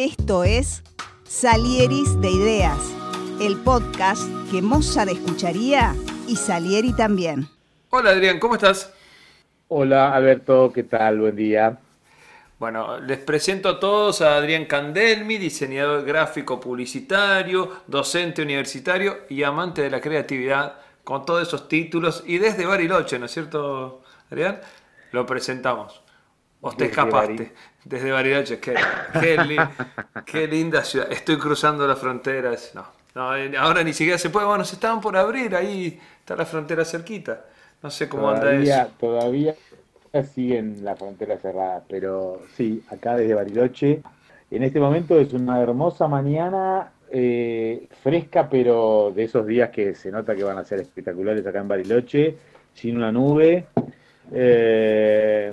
Esto es Salieris de Ideas, el podcast que Mozart escucharía y Salieri también. Hola Adrián, ¿cómo estás? Hola Alberto, ¿qué tal? Buen día. Bueno, les presento a todos a Adrián Candelmi, diseñador gráfico publicitario, docente universitario y amante de la creatividad, con todos esos títulos y desde Bariloche, ¿no es cierto, Adrián? Lo presentamos. ¿O te escapaste? Desde Bariloche, qué, qué, linda ciudad. Estoy cruzando las fronteras. No, no, ahora ni siquiera se puede. Bueno, se estaban por abrir, ahí está la frontera cerquita. No sé cómo anda eso. Todavía siguen la frontera cerrada, pero sí, acá desde Bariloche. En este momento es una hermosa mañana, eh, fresca, pero de esos días que se nota que van a ser espectaculares acá en Bariloche, sin una nube. Eh,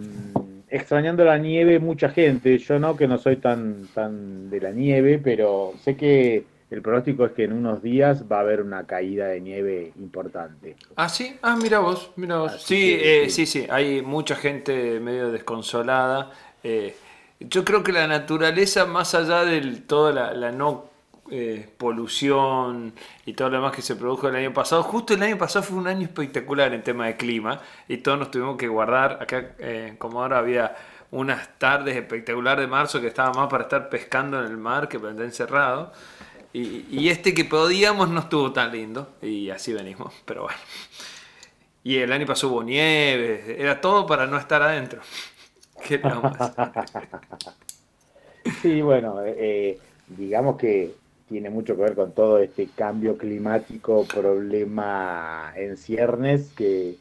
extrañando la nieve mucha gente, yo no, que no soy tan, tan de la nieve, pero sé que el pronóstico es que en unos días va a haber una caída de nieve importante. Ah, sí, ah, mira vos, mira vos. Sí, eh, sí, sí, hay mucha gente medio desconsolada. Eh, yo creo que la naturaleza, más allá de toda la, no eh, polución y todo lo demás que se produjo el año pasado. Justo el año pasado fue un año espectacular en tema de clima y todos nos tuvimos que guardar. Acá, como ahora había unas tardes espectaculares de marzo que estaba más para estar pescando en el mar que para estar encerrado. Y, este que podíamos no estuvo tan lindo. Y así venimos, pero bueno. Y el año pasado hubo nieve, era todo para no estar adentro. ¿Qué Sí, bueno, eh, digamos que tiene mucho que ver con todo este cambio climático, problema en ciernes, que,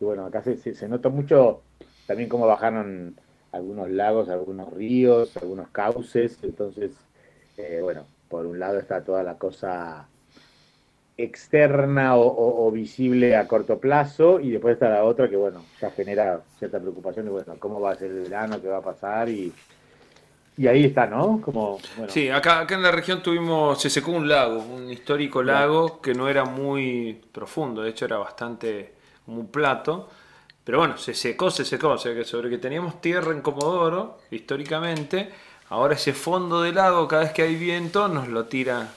bueno, acá se, se, nota mucho también cómo bajaron algunos lagos, algunos ríos, algunos cauces, entonces, eh, bueno, por un lado está toda la cosa externa o, visible a corto plazo y después está la otra que bueno ya genera cierta preocupación y bueno cómo va a ser el verano qué va a pasar y, y ahí está no como sí acá acá en la región tuvimos se secó un lago un histórico lago que no era muy profundo de hecho era bastante como un plato pero bueno se secó se secó o sea que sobre que teníamos tierra en Comodoro históricamente Ahora ese fondo del lago, cada vez que hay viento, nos lo tira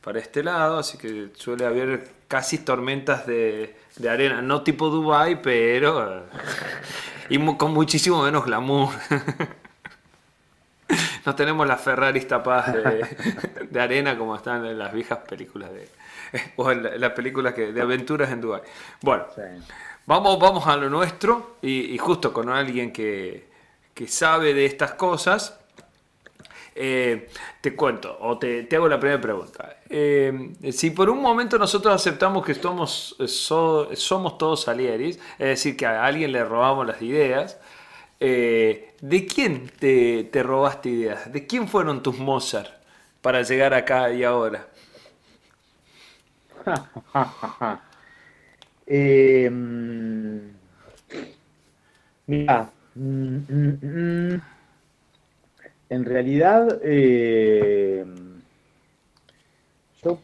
para este lado, así que suele haber casi tormentas de, arena, no tipo Dubai, pero y con muchísimo menos glamour. no tenemos las Ferraris tapadas de, arena como están en las viejas películas de o en las películas que, de aventuras en Dubai. Bueno, vamos, vamos a lo nuestro y, justo con alguien que, que sabe de estas cosas eh, te cuento, o te, hago la primera pregunta. Eh, si por un momento nosotros aceptamos que somos, eh, somos todos Salieris, es decir, que a alguien le robamos las ideas, ¿de quién te, te, robaste ideas? ¿De quién fueron tus Mozart para llegar acá y ahora? mira, mm, mm, mm, en realidad, eh, yo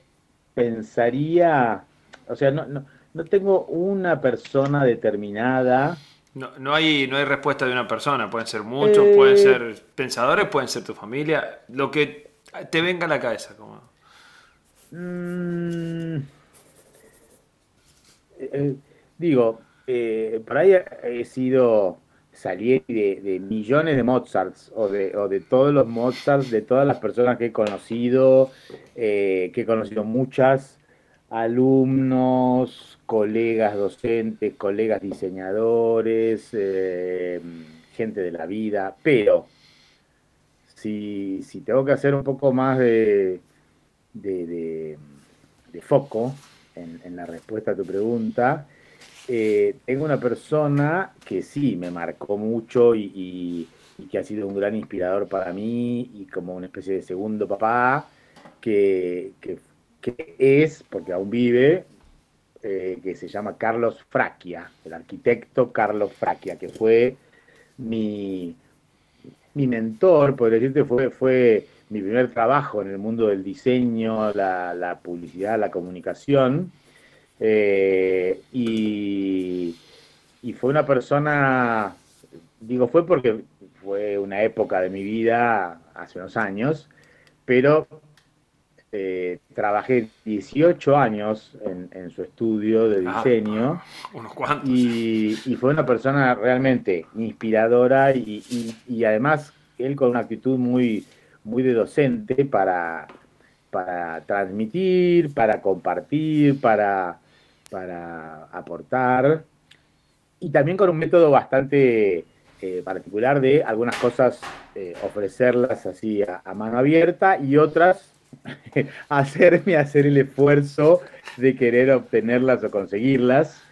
pensaría, o sea, no, no, no, tengo una persona determinada. No, no, hay, no hay respuesta de una persona, pueden ser muchos, pueden eh, ser pensadores, pueden ser tu familia, lo que te venga a la cabeza. Como... Mm, eh, digo, por ahí he sido salí de, millones de Mozarts o de, o de, todos los Mozarts, de todas las personas que he conocido, eh, que he conocido muchas, alumnos, colegas docentes, colegas diseñadores, eh, gente de la vida, pero si, si, tengo que hacer un poco más de, de, foco en, la respuesta a tu pregunta, eh, tengo una persona que sí me marcó mucho y, que ha sido un gran inspirador para mí y como una especie de segundo papá, que, es, porque aún vive, eh, que se llama Carlos Fraquia, el arquitecto Carlos Fraquia, que fue mi, mi mentor, por decirte, fue, fue mi primer trabajo en el mundo del diseño, la, la publicidad, la comunicación. Eh, y, fue una persona, digo fue porque fue una época de mi vida, hace unos años, pero eh, trabajé 18 años en, su estudio de ah, diseño. unos cuantos. Y, fue una persona realmente inspiradora y, además él con una actitud muy, muy de docente para, para transmitir, para compartir, para, para aportar. Y también con un método bastante eh, particular de algunas cosas eh, ofrecerlas así a, mano abierta y otras hacerme hacer el esfuerzo de querer obtenerlas o conseguirlas.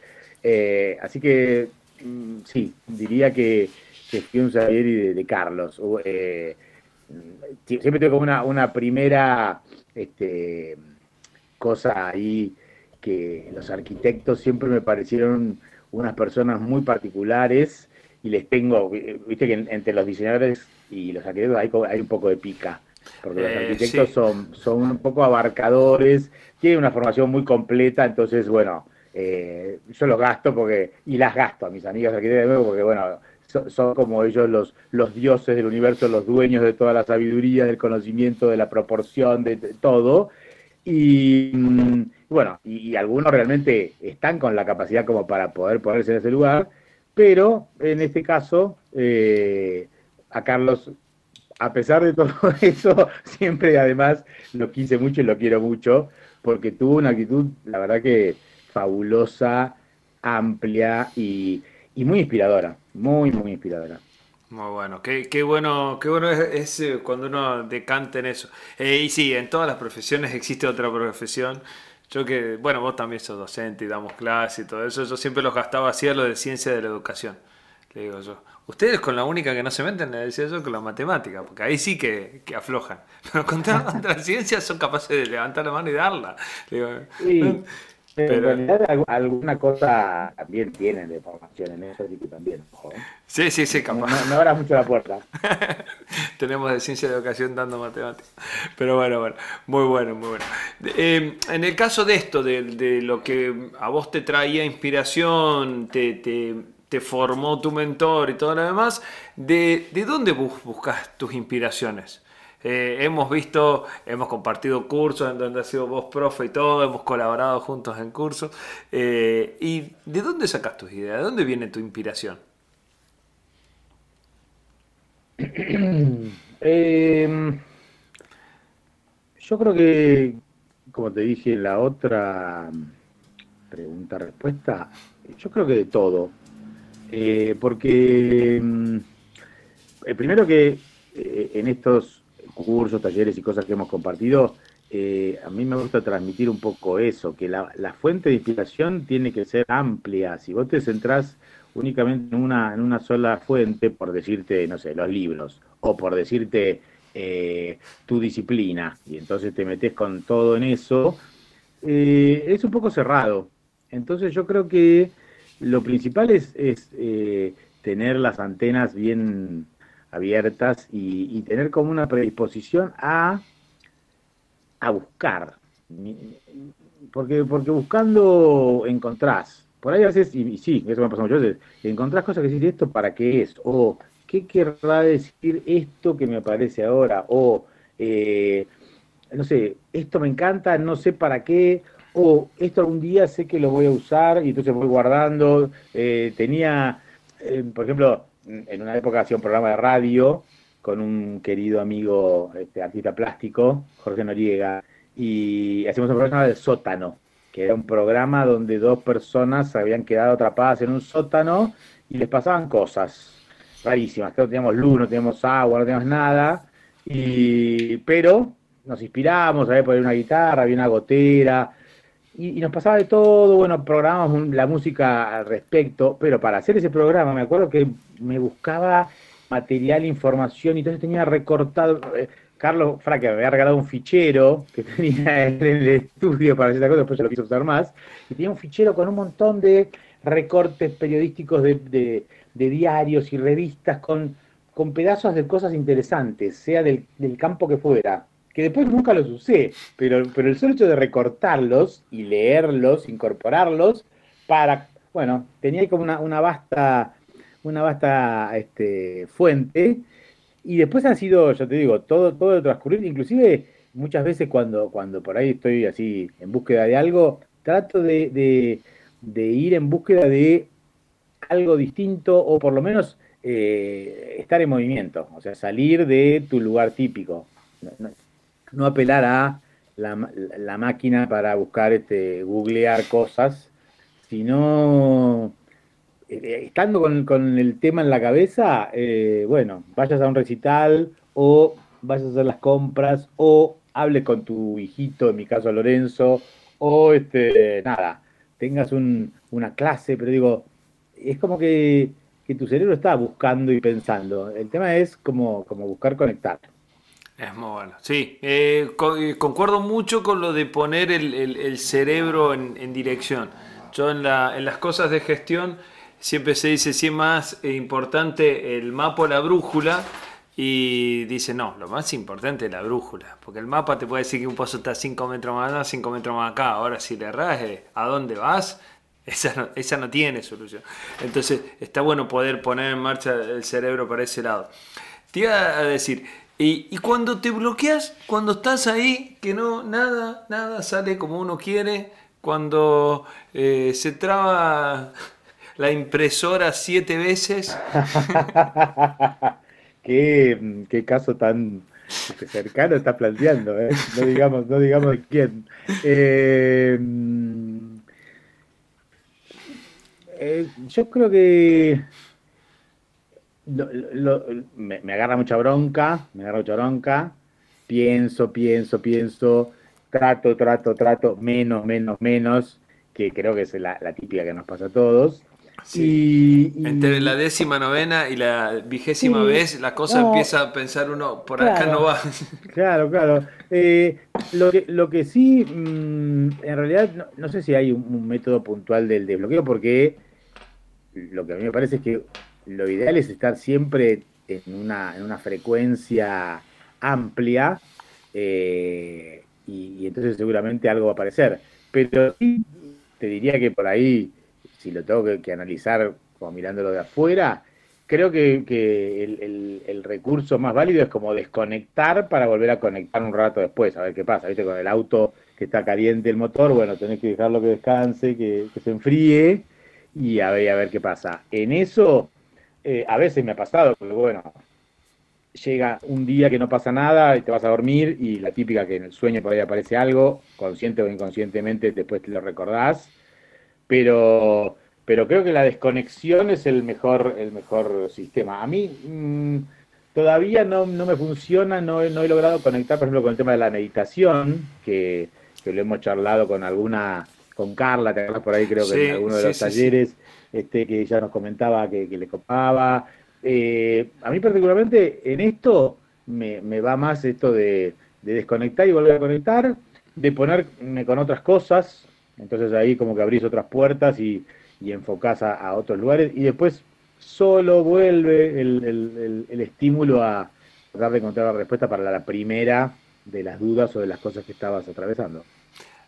Eh, así que mm, sí, diría que, que un Salieri de, Carlos. siempre tengo como una, una primera este, cosa ahí que los arquitectos siempre me parecieron unas personas muy particulares y les tengo, viste que entre los diseñadores y los arquitectos hay, hay un poco de pica, porque los eh, arquitectos son, son un poco abarcadores, tienen una formación muy completa, entonces, bueno, eh, yo los gasto porque, y las gasto a mis amigos arquitectos de nuevo, porque, bueno, son, como ellos los, los dioses del universo, los dueños de toda la sabiduría, del conocimiento, de la proporción, de, todo. Y mm, bueno, y, y, algunos realmente están con la capacidad como para poder ponerse en ese lugar, pero en este caso, eh, a Carlos, a pesar de todo eso, siempre además lo quise mucho y lo quiero mucho, porque tuvo una actitud, la verdad que fabulosa, amplia y, muy inspiradora, muy, muy inspiradora. Muy bueno, qué, qué bueno, qué bueno es, eh, cuando uno decanta en eso. Eh, y sí, en todas las profesiones existe otra profesión yo que, bueno, vos también sos docente y damos clases y todo eso, yo siempre los gastaba así a lo de ciencia de la educación. Le digo yo, ustedes con la única que no se meten, le decía yo, con la matemática, porque ahí sí que, aflojan. Pero contra, la ciencia son capaces de levantar la mano y darla. sí. Pero, en realidad alguna cosa también tienen de formación en eso, así que también, ¿eh? Sí, sí, sí, capaz. No, abras mucho la puerta. Tenemos de ciencia de educación dando matemáticas. Pero bueno, bueno, muy bueno, muy bueno. Eh, en el caso de esto, de, de, lo que a vos te traía inspiración, te, te, formó tu mentor y todo lo demás, ¿de, de dónde buscas tus inspiraciones? Eh, hemos visto, hemos compartido cursos en donde has sido vos profe y todo, hemos colaborado juntos en cursos. Eh, ¿Y de dónde sacas tus ideas? ¿De dónde viene tu inspiración? Em, yo creo que, como te dije en la otra pregunta-respuesta, yo creo que de todo. Eh, porque em, el primero que en estos cursos, talleres y cosas que hemos compartido, eh, a mí me gusta transmitir un poco eso, que la, fuente de inspiración tiene que ser amplia. Si vos te centrás únicamente en una, en una sola fuente, por decirte, no sé, los libros, o por decirte eh, tu disciplina, y entonces te metes con todo en eso, eh, es un poco cerrado. Entonces yo creo que lo principal es, es tener las antenas bien abiertas y, tener como una predisposición a, a buscar. Porque, porque buscando encontrás. Por ahí a veces, y, sí, eso me pasa muchas veces, encontrás cosas que decís, ¿esto para qué es? O, ¿qué querrá decir esto que me aparece ahora? O, eh, no sé, esto me encanta, no sé para qué, o esto algún día sé que lo voy a usar y entonces voy guardando. Eh, tenía, eh, por ejemplo, en una época hacía un programa de radio con un querido amigo este, artista plástico, Jorge Noriega, y hacíamos un programa del sótano, que era un programa donde dos personas habían quedado atrapadas en un sótano y les pasaban cosas rarísimas, no teníamos luz, no teníamos agua, no teníamos nada, y, pero nos inspiramos, había poner una guitarra, había una gotera, y, nos pasaba de todo, bueno, programamos la música al respecto, pero para hacer ese programa me acuerdo que me buscaba material, información, y entonces tenía recortado, eh, Carlos Fraque me había regalado un fichero que tenía en el estudio para hacer esta cosa, después se lo quiso usar más, y tenía un fichero con un montón de recortes periodísticos de, diarios y revistas con, con pedazos de cosas interesantes, sea del, del campo que fuera que después nunca los usé, pero, pero el solo hecho de recortarlos y leerlos, incorporarlos, para, bueno, tenía como una, una vasta, una vasta este, fuente, y después ha sido, yo te digo, todo, todo el transcurrir, inclusive muchas veces cuando, cuando por ahí estoy así en búsqueda de algo, trato de, ir en búsqueda de algo distinto o por lo menos eh, estar en movimiento, o sea, salir de tu lugar típico, apelar a la, máquina para buscar, este, googlear cosas, sino eh, estando con, el tema en la cabeza, eh, bueno, vayas a un recital o vayas a hacer las compras o hable con tu hijito, en mi caso Lorenzo, o este, nada, tengas una clase, pero digo, es como que, tu cerebro está buscando y pensando. El tema es como buscar conectar. Es muy bueno. Sí, eh, eh, concuerdo mucho con lo de poner el, cerebro en, dirección. Yo en, la, en las cosas de gestión siempre se dice si es más importante el mapa o la brújula y dice, no, lo más importante es la brújula, porque el mapa te puede decir que un pozo está 5 metros más allá, 5 metros más acá. Ahora si le erras, ¿a dónde vas? Esa esa no tiene solución. Entonces está bueno poder poner en marcha el cerebro para ese lado. Te iba a decir, y, cuando te bloqueas, cuando estás ahí, que no, nada, nada sale como uno quiere, cuando eh, se traba la impresora siete veces. qué, caso tan cercano está planteando, ¿eh? no digamos, no digamos quién. Eh, yo creo que me, agarra mucha bronca, me agarra mucha bronca, pienso, pienso, pienso, trato, trato, trato, menos, menos, menos, que creo que es la típica que nos pasa a todos. Entre la décima novena y la vigésima vez, la cosa empieza a pensar uno, por acá no va. Claro, claro. Eh, lo, que, lo que sí, mm, en realidad, no, sé si hay un, método puntual del desbloqueo, porque lo que a mí me parece es que lo ideal es estar siempre en una, en una frecuencia amplia eh, y, entonces seguramente algo va a aparecer. Pero sí, te diría que por ahí si lo tengo que, analizar como mirándolo de afuera, creo que, el, recurso más válido es como desconectar para volver a conectar un rato después, a ver qué pasa, ¿viste? Con el auto que está caliente el motor, bueno, tenés que dejarlo que descanse, que, se enfríe y a ver, a ver qué pasa. En eso, eh, a veces me ha pasado, porque bueno, llega un día que no pasa nada y te vas a dormir y la típica que en el sueño por ahí aparece algo, consciente o inconscientemente después te lo recordás. Pero, pero creo que la desconexión es el mejor, el mejor sistema. A mí mm, todavía no, no, me funciona, no, no, he logrado conectar, por ejemplo, con el tema de la meditación, que, que lo hemos charlado con alguna, con Carla, te acuerdas por ahí creo que en alguno de los talleres, Este, que ella nos comentaba que, le copaba. Eh, a mí particularmente en esto me, me va más esto de, de desconectar y volver a conectar, de ponerme con otras cosas, entonces ahí como que abrís otras puertas y, y enfocás a, otros lugares y después solo vuelve el, estímulo a tratar de encontrar la respuesta para la primera de las dudas o de las cosas que estabas atravesando.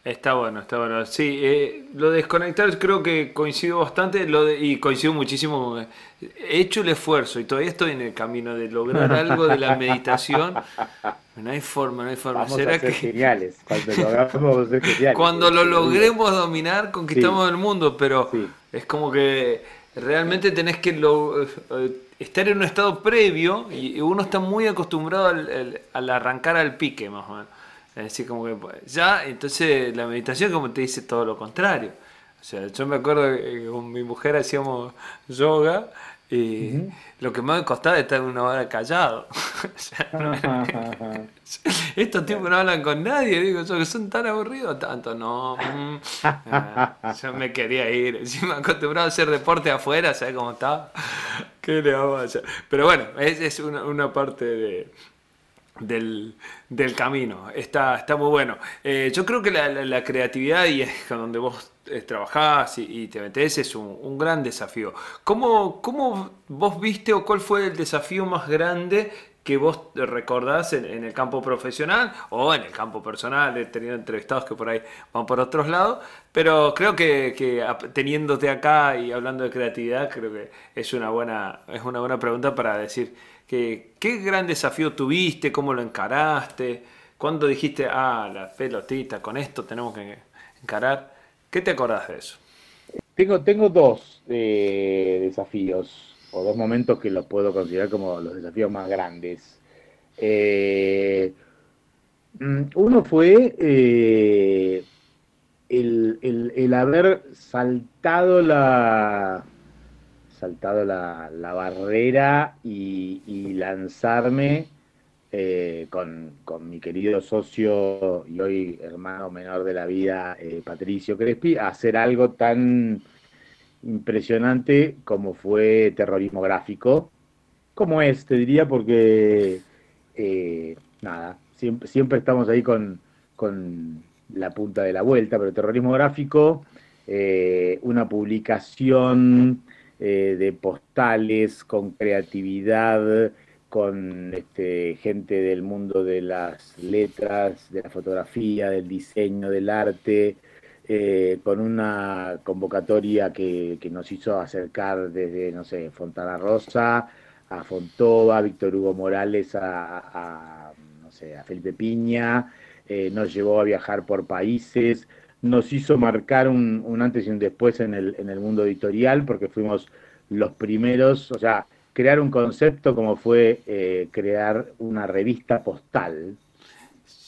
Está bueno, está bueno. Sí, eh, lo de desconectar creo que coincido bastante lo y coincido muchísimo. He hecho el esfuerzo y todavía estoy en el camino de lograr algo de la meditación. No hay forma, no hay forma. Vamos a ser geniales. Cuando lo geniales. Cuando lo logremos dominar, conquistamos el mundo, pero es como que realmente tenés que eh, estar en un estado previo y uno está muy acostumbrado al, al arrancar al pique, más o menos. Decir, como que ya, entonces la meditación como te dice todo lo contrario. O sea, yo me acuerdo que con mi mujer hacíamos yoga y lo que más me costaba es estar una hora callado. estos tipos no hablan con nadie, digo yo, que son tan aburridos, tanto no. Mm, ah, yo me quería ir, encima acostumbrado a hacer deporte afuera, ¿sabes cómo estaba? ¿Qué le vamos a hacer? Pero bueno, es, es una, una parte de, del, camino. Está, está muy bueno. Eh, yo creo que la, creatividad y es donde vos eh, trabajás y, te metés es un, gran desafío. ¿Cómo, ¿Cómo, vos viste o cuál fue el desafío más grande que vos recordás en, el campo profesional o en el campo personal? He tenido entrevistados que por ahí van por otros lados, pero creo que, que teniéndote acá y hablando de creatividad, creo que es una buena, es una buena pregunta para decir ¿Qué gran desafío tuviste? ¿Cómo lo encaraste? ¿Cuándo dijiste, ah, la pelotita, con esto tenemos que encarar? ¿Qué te acordás de eso? Tengo, tengo dos eh, desafíos, o dos momentos que los puedo considerar como los desafíos más grandes. Eh, mm, uno fue eh, el, haber saltado la saltado la, barrera y, lanzarme con, mi querido socio y hoy hermano menor de la vida, Patricio Crespi, a hacer algo tan impresionante como fue terrorismo gráfico, como es, te diría, porque eh, nada, siempre, siempre, estamos ahí con, con, la punta de la vuelta, pero terrorismo gráfico, eh, una publicación eh, de postales con creatividad, con este, gente del mundo de las letras, de la fotografía, del diseño, del arte, eh, con una convocatoria que, nos hizo acercar desde, no sé, Fontana Rosa a Fontova, Víctor Hugo Morales a, no sé, a Felipe Piña, eh, nos llevó a viajar por países, nos hizo marcar un, antes y un después en el, en el mundo editorial, porque fuimos los primeros, o sea, crear un concepto como fue eh, crear una revista postal,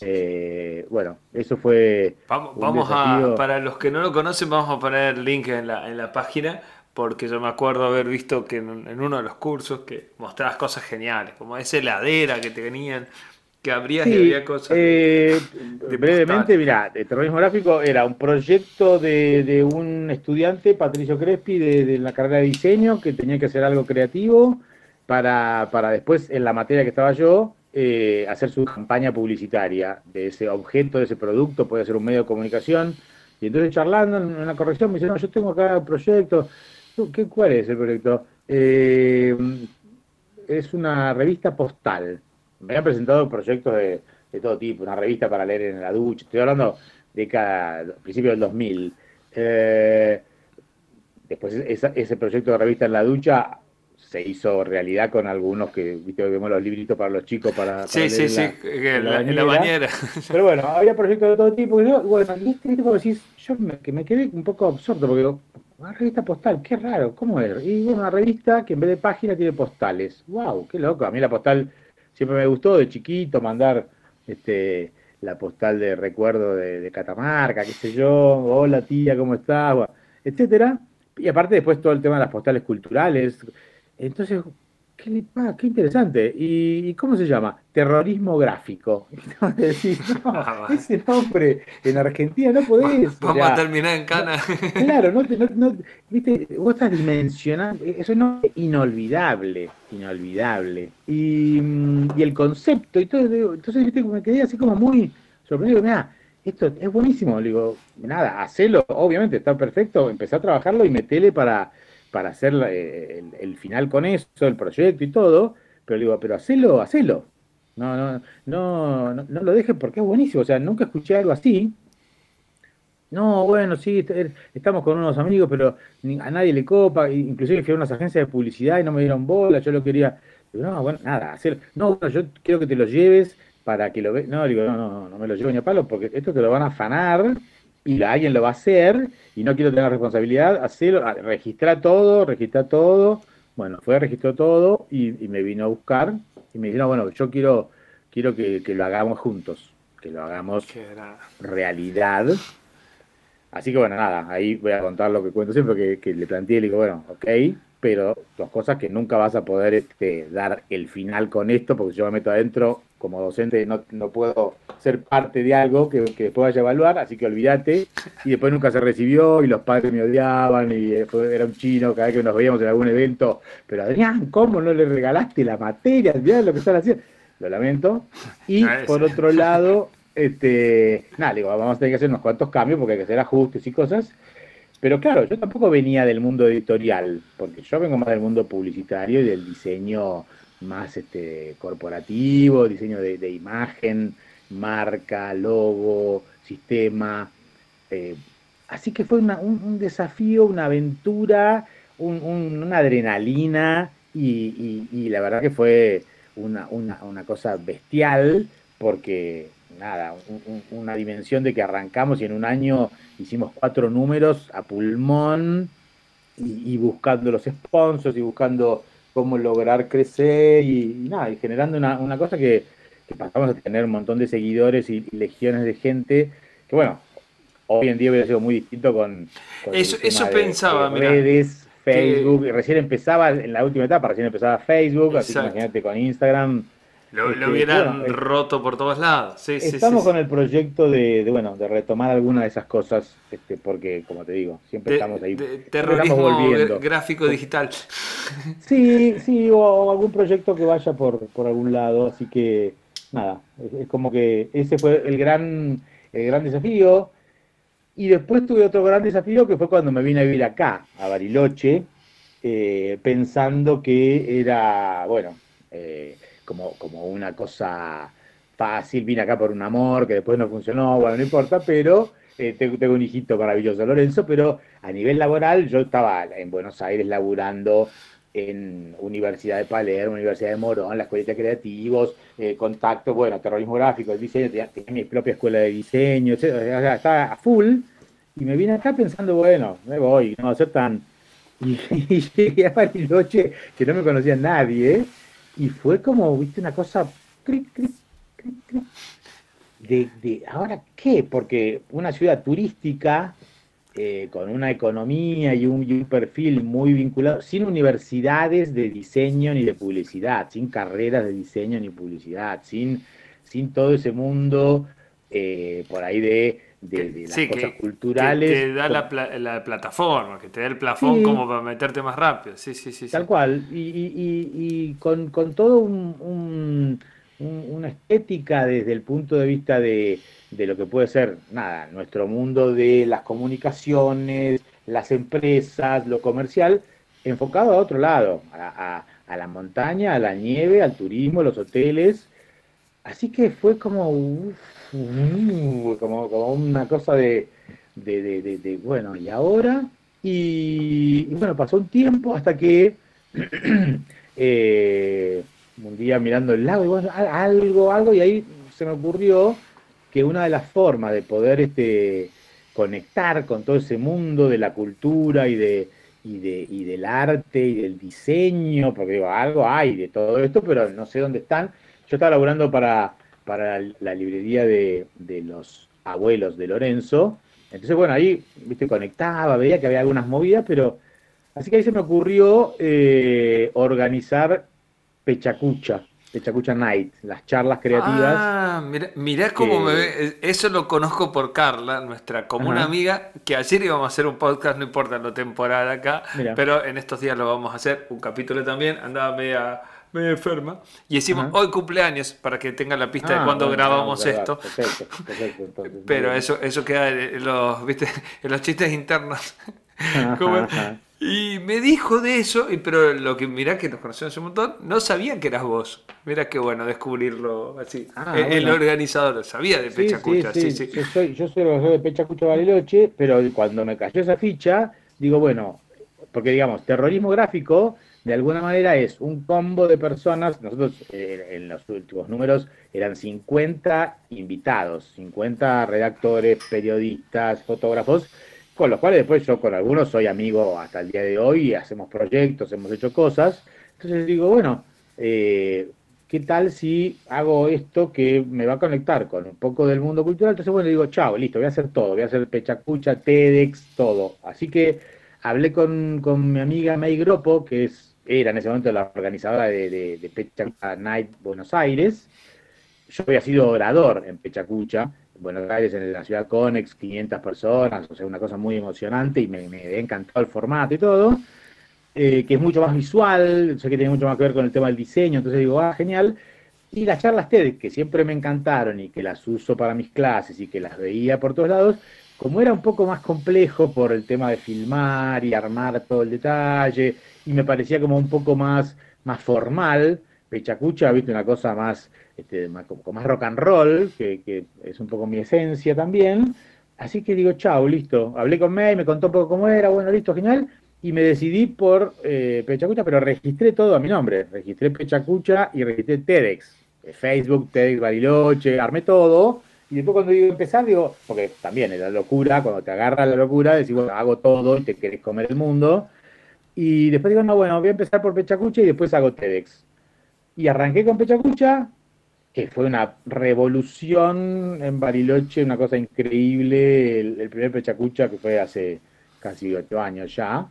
eh, bueno, eso fue. Vamos, a, para los que no lo conocen, vamos a poner link en la, en la página, porque yo me acuerdo haber visto que en, uno de los cursos que mostrabas cosas geniales, como esa heladera que te venían, que abrías y había cosas. Eh, brevemente, mira, el terrorismo gráfico era un proyecto de, un estudiante, Patricio Crespi, de, la carrera de diseño, que tenía que hacer algo creativo para, para después, en la materia que estaba yo, eh, hacer su campaña publicitaria de ese objeto, de ese producto, puede ser un medio de comunicación. Y entonces charlando en una corrección me dice, no, yo tengo acá un proyecto. ¿Qué, ¿Cuál es el proyecto? Eh, es una revista postal. Me han presentado proyectos de, todo tipo, una revista para leer en la ducha. Estoy hablando de cada principio del 2000. Eh, después ese proyecto de revista en la ducha se hizo realidad con algunos que, viste, vemos los libritos para los chicos para... sí, sí, sí, en la, bañera. Pero bueno, había proyectos de todo tipo. Y yo, bueno, y este tipo decís, yo me, que me quedé un poco absorto porque digo, una revista postal, qué raro, ¿cómo es? Y bueno, una revista que en vez de página tiene postales. ¡Wow! ¡Qué loco! A mí la postal siempre me gustó de chiquito mandar este la postal de recuerdo de, Catamarca, qué sé yo, hola tía, ¿cómo estás? etcétera. Y aparte después todo el tema de las postales culturales, entonces, qué, qué interesante. ¿Y, cómo se llama? Terrorismo gráfico. Ah, ese nombre en Argentina no podés. Vamos a terminar en cana. claro, no, no, viste, vos estás dimensionando, eso no es inolvidable, inolvidable. Y, el concepto y todo, entonces viste, me quedé así como muy sorprendido, mira, esto es buenísimo, le digo, nada, hacelo, obviamente está perfecto, empecé a trabajarlo y metele para para hacer eh, el, final con eso, el proyecto y todo, pero le digo, pero hacelo, hacelo. No, no, no, no, lo dejes porque es buenísimo. O sea, nunca escuché algo así. No, bueno, sí, estamos con unos amigos, pero a nadie le copa. Inclusive fui a unas agencias de publicidad y no me dieron bola. Yo lo quería. no, bueno, nada, hacer. No, yo quiero que te lo lleves para que lo veas. No, digo, no, no, no me lo llevo ni a palo porque esto te lo van a afanar y alguien lo va a hacer y no quiero tener responsabilidad, hacerlo, registrar todo, registrar todo. Bueno, fue, registró todo y, me vino a buscar y me dijo, bueno, yo quiero, quiero que, lo hagamos juntos, que lo hagamos realidad. Así que bueno, nada, ahí voy a contar lo que cuento siempre, que, que le planteé y le digo, bueno, ok, pero dos cosas que nunca vas a poder este, dar el final con esto, porque yo me meto adentro como docente, no, no puedo ser parte de algo que, que, después vaya a evaluar, así que olvídate. Y después nunca se recibió y los padres me odiaban y era un chino cada vez que nos veíamos en algún evento. Pero Adrián, ¿cómo no le regalaste la materia? Mirá lo que están haciendo. Lo lamento. Y ah, por otro lado, este, nada, digo, vamos a tener que hacer unos cuantos cambios porque hay que hacer ajustes y cosas. Pero claro, yo tampoco venía del mundo editorial, porque yo vengo más del mundo publicitario y del diseño más este, corporativo, diseño de, imagen, marca, logo, sistema. Eh, así que fue un, desafío, una aventura, una adrenalina y, la verdad que fue una, una, una cosa bestial, porque nada, una dimensión de que arrancamos y en un año hicimos cuatro números a pulmón y, buscando los sponsors y buscando cómo lograr crecer y, nada, y generando una, cosa que, pasamos a tener un montón de seguidores y, legiones de gente, que bueno, hoy en día hubiera sido muy distinto con, eso, eso pensaba, redes, Facebook, recién empezaba en la última etapa, recién empezaba Facebook, así que imagínate con Instagram lo, este, hubieran roto por todos lados. estamos con el proyecto de, bueno, de retomar alguna de esas cosas, este, porque, como te digo, siempre estamos ahí. terrorismo gráfico digital. Sí, sí, o, algún proyecto que vaya por, por algún lado. Así que, nada, es, como que ese fue el gran, el gran desafío. Y después tuve otro gran desafío que fue cuando me vine a vivir acá, a Bariloche, eh, pensando que era, bueno, eh, como, una cosa fácil, vine acá por un amor que después no funcionó, bueno, no importa, pero eh, tengo, un hijito maravilloso, Lorenzo, pero a nivel laboral yo estaba en Buenos Aires laburando en Universidad de Palermo, Universidad de Morón, la Escuela de Creativos, eh, contacto, bueno, terrorismo gráfico, el diseño, tenía, mi propia escuela de diseño, estaba a full, y me vine acá pensando, bueno, me voy, no va a ser tan... Y, llegué a Bariloche, que no me conocía nadie, y fue como, viste, una cosa... de, de, ¿ahora qué? Porque una ciudad turística eh, con una economía y un, perfil muy vinculado, sin universidades de diseño ni de publicidad, sin carreras de diseño ni publicidad, sin, sin todo ese mundo eh, por ahí de de, las cosas culturales. Que te da la, plataforma, que te da el plafón como para meterte más rápido. Sí, sí, sí. Tal cual. Y, y, con, con, todo un, una estética desde el punto de vista de, de, lo que puede ser, nada, nuestro mundo de las comunicaciones, las empresas, lo comercial, enfocado a otro lado, a, a, la montaña, a la nieve, al turismo, los hoteles. Así que fue como, como, como una cosa de, de, bueno, ¿y ahora? Y, bueno, pasó un tiempo hasta que eh, un día mirando el lago, y bueno, algo, algo, y ahí se me ocurrió que una de las formas de poder este, conectar con todo ese mundo de la cultura y de, y, de, y del arte y del diseño, porque digo, algo hay de todo esto, pero no sé dónde están. Yo estaba laburando para para la librería de, los abuelos de Lorenzo. Entonces, bueno, ahí, viste, conectaba, veía que había algunas movidas, pero así que ahí se me ocurrió eh, organizar Pechacucha, Pechacucha Night, las charlas creativas. Ah, mirá, cómo me ve. Eso lo conozco por Carla, nuestra común amiga, que ayer íbamos a hacer un podcast, no importa la temporada acá, pero en estos días lo vamos a hacer, un capítulo también, andaba media medio enferma. Y decimos, hoy cumpleaños, para que tenga la pista de ah, cuando grabamos esto. Pero eso, eso queda en los, ¿viste? en los chistes internos. y me dijo de eso, pero lo que mirá que nos conocemos un montón, no sabía que eras vos. Mira qué bueno descubrirlo así. Ah, el, organizador sabía de Pechacucha. Sí, sí, Yo, soy, yo soy el organizador de Pechacucha Bariloche, pero cuando me cayó esa ficha, digo, bueno, porque digamos, terrorismo gráfico de alguna manera es un combo de personas, nosotros eh, en los últimos números eran 50 invitados, 50 redactores, periodistas, fotógrafos, con los cuales después yo con algunos soy amigo hasta el día de hoy, hacemos proyectos, hemos hecho cosas, entonces digo, bueno, eh, ¿qué tal si hago esto que me va a conectar con un poco del mundo cultural? Entonces, bueno, digo, chao, listo, voy a hacer todo, voy a hacer pechacucha, TEDx, todo. Así que hablé con, con mi amiga May Gropo, que es era en ese momento la organizadora de, de, Pechacucha Night Buenos Aires. Yo había sido orador en Pechacucha, Buenos Aires, en la ciudad Conex, 500 personas, o sea, una cosa muy emocionante y me, me encantado el formato y todo, eh, que es mucho más visual, sé que tiene mucho más que ver con el tema del diseño, entonces digo, ah, genial. Y las charlas TED, que siempre me encantaron y que las uso para mis clases y que las veía por todos lados, como era un poco más complejo por el tema de filmar y armar todo el detalle, y me parecía como un poco más, más formal, Pechacucha, viste, una cosa más, este, más, como más rock and roll, que, es un poco mi esencia también. Así que digo, chao, listo. Hablé con May, me contó un poco cómo era, bueno, listo, genial. y me decidí por eh, Pechacucha, pero registré todo a mi nombre. Registré Pechacucha y registré TEDx. Eh, Facebook, TEDx Bariloche, armé todo. Y después cuando a empezar, digo, porque también es la locura, cuando te agarra la locura, decís, bueno, hago todo y te querés comer el mundo. Y después digo, no, bueno, voy a empezar por Pechacucha y después hago TEDx. Y arranqué con Pechacucha, que fue una revolución en Bariloche, una cosa increíble. El, primer Pechacucha que fue hace casi ocho años ya.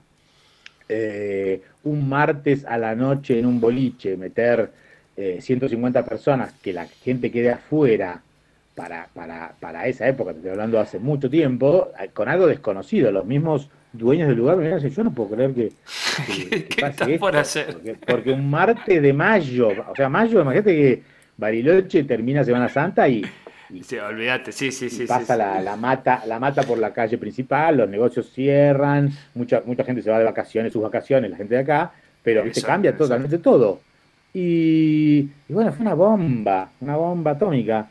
Eh, un martes a la noche en un boliche, meter 150 eh, personas, que la gente quede afuera para, para, para esa época, te estoy hablando hace mucho tiempo, eh, con algo desconocido. Los mismos dueños del lugar me dicen, yo no puedo creer que, ¿Qué pase por hacer? Porque, porque, un martes de mayo, o sea, mayo, imagínate que Bariloche termina Semana Santa y sí, olvídate, sí, sí, sí. Pasa La, la, mata, la mata por la calle principal, los negocios cierran, mucha, mucha gente se va de vacaciones, sus vacaciones, la gente de acá, pero se cambia totalmente todo. Y, bueno, fue una bomba, una bomba atómica.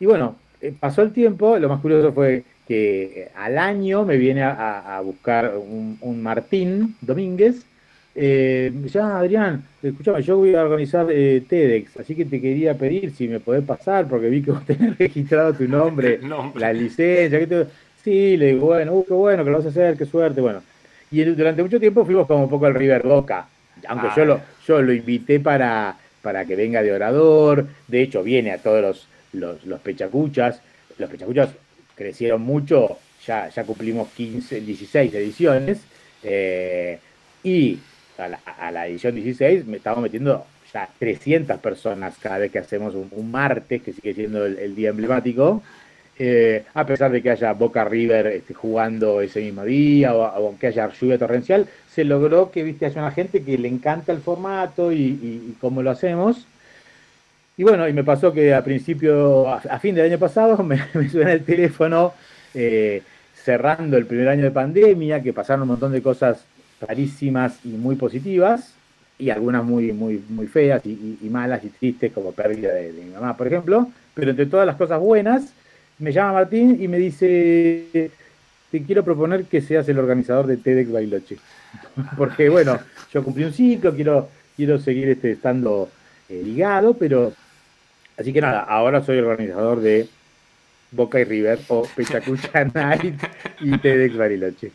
Y bueno, eh, pasó el tiempo, lo más curioso fue que eh, al año me viene a, buscar un, un Martín Domínguez, eh, ya, Adrián, escúchame, yo voy a organizar eh, TEDx, así que te quería pedir si me podés pasar, porque vi que vos tenés registrado tu nombre, la licencia. Que Sí, le digo, bueno, uh, qué bueno que lo vas a hacer, qué suerte, bueno. Y durante mucho tiempo fuimos como un poco al River Boca, aunque yo, lo, yo lo invité para, para que venga de orador, de hecho viene a todos los, los, los pechacuchas, los pechacuchas crecieron mucho, ya, ya cumplimos 15, 16 ediciones, eh, y a la, edición 16 me estamos metiendo ya 300 personas cada vez que hacemos un, martes, que sigue siendo el, día emblemático, eh, a pesar de que haya Boca River este, jugando ese mismo día o, aunque haya lluvia torrencial, se logró que viste haya una gente que le encanta el formato y, cómo lo hacemos. Y bueno, y me pasó que a principio, a, fin del año pasado, me, suena el teléfono eh, cerrando el primer año de pandemia, que pasaron un montón de cosas rarísimas y muy positivas, y algunas muy, muy, muy feas y, malas y tristes, como pérdida de, mi mamá, por ejemplo. Pero entre todas las cosas buenas, me llama Martín y me dice, te quiero proponer que seas el organizador de TEDx Bailoche. Porque bueno, yo cumplí un ciclo, quiero, quiero seguir este, estando eh, ligado, pero... Así que nada, ahora soy el organizador de Boca y River o Pechacucha Night y TEDx Bariloche.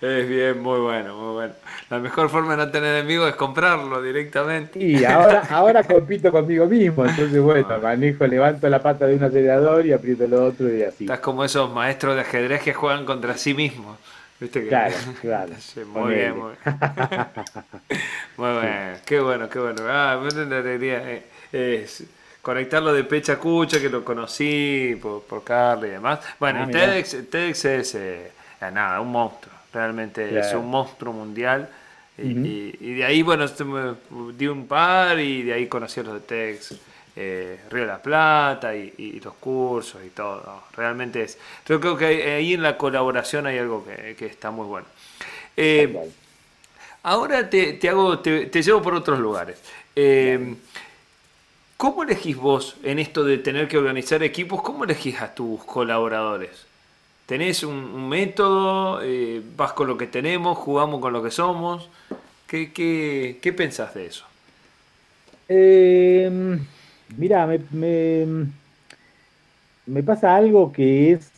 Es bien, muy bueno, muy bueno. La mejor forma de no tener enemigos es comprarlo directamente. Y ahora, ahora compito conmigo mismo, entonces bueno, ah. manejo, levanto la pata de un acelerador y aprieto el otro y así. Estás como esos maestros de ajedrez que juegan contra sí mismos. ¿Viste que... Claro, claro. muy bien, muy bien. muy bueno, qué bueno, qué bueno. Ah, me alegría. Eh, es, conectarlo de Pecha Cucha, que lo conocí por, por Carly y demás. Bueno, ah, TEDx, es eh, nada, un monstruo, realmente es un monstruo mundial. Y, de ahí, bueno, este di un par y de ahí conocí a los de TEDx. Eh, Río de la Plata y, los cursos y todo. Realmente es. Yo creo que ahí en la colaboración hay algo que, está muy bueno. Eh, ahora te, hago, te, llevo por otros lugares. ¿Cómo elegís vos en esto de tener que organizar equipos? ¿Cómo elegís a tus colaboradores? ¿Tenés un, método? Eh, ¿Vas con lo que tenemos? ¿Jugamos con lo que somos? ¿Qué, qué, pensás de eso? Eh, mira, me, me, pasa algo que es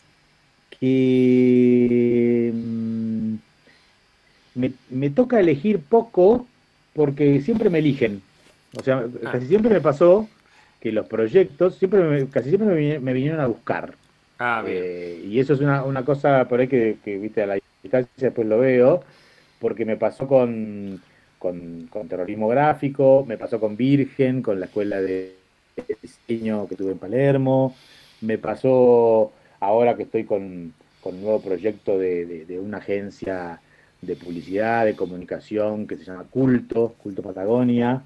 que mm, me, me toca elegir poco porque siempre me eligen. O sea, ah. casi siempre me pasó que los proyectos, siempre casi siempre me, vinieron a buscar. Ah, eh, y eso es una, una, cosa por ahí que, viste, a la distancia después lo veo, porque me pasó con, con, terrorismo gráfico, me pasó con Virgen, con la escuela de diseño que tuve en Palermo, me pasó ahora que estoy con, con un nuevo proyecto de, de, una agencia de publicidad, de comunicación que se llama Culto, Culto Patagonia,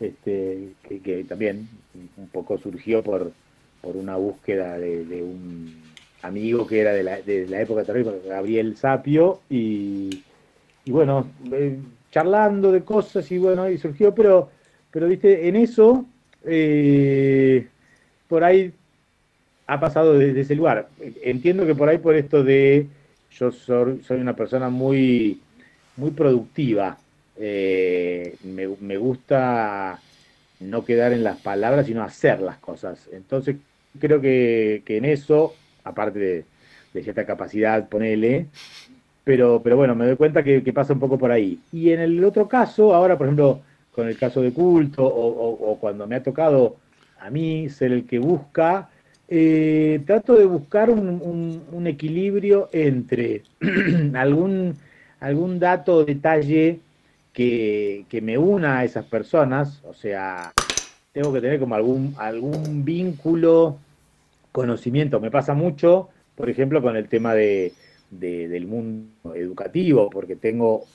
este, que, también un poco surgió por, por una búsqueda de, un amigo que era de la, de la época terrible, Gabriel Sapio, y, y bueno, eh, charlando de cosas y bueno, y surgió, pero, pero viste, en eso, eh, por ahí ha pasado desde ese lugar. Entiendo que por ahí por esto de yo soy, soy una persona muy muy productiva. Eh, me, gusta no quedar en las palabras, sino hacer las cosas. Entonces, creo que, en eso, aparte de, cierta capacidad, ponele, pero, pero bueno, me doy cuenta que, pasa un poco por ahí. Y en el otro caso, ahora, por ejemplo, con el caso de culto, o, cuando me ha tocado a mí ser el que busca, eh, trato de buscar un, equilibrio entre algún, algún dato o detalle que, me una a esas personas, o sea, tengo que tener como algún, algún vínculo, conocimiento. Me pasa mucho, por ejemplo, con el tema de, del mundo educativo, porque tengo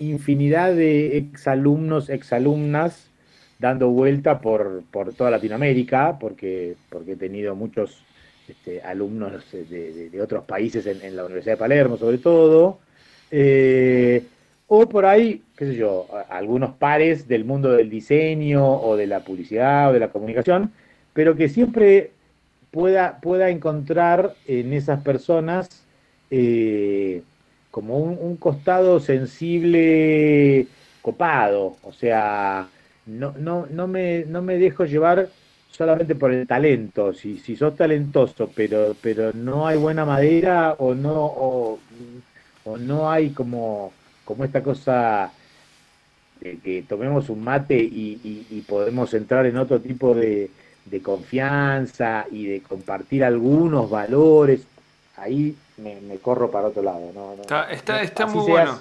infinidad de exalumnos, exalumnas dando vuelta por, por toda Latinoamérica, porque, porque he tenido muchos este, alumnos de, otros países en, la Universidad de Palermo, sobre todo. Eh, o por ahí, qué sé yo, algunos pares del mundo del diseño o de la publicidad o de la comunicación, pero que siempre pueda, pueda encontrar en esas personas eh, como un, costado sensible copado, o sea, no, no, no, me, no me dejo llevar solamente por el talento, si, si sos talentoso, pero, pero no hay buena madera o no, o no hay como como esta cosa de que tomemos un mate y, podemos entrar en otro tipo de, confianza y de compartir algunos valores, ahí me, corro para otro lado. está, está, muy bueno.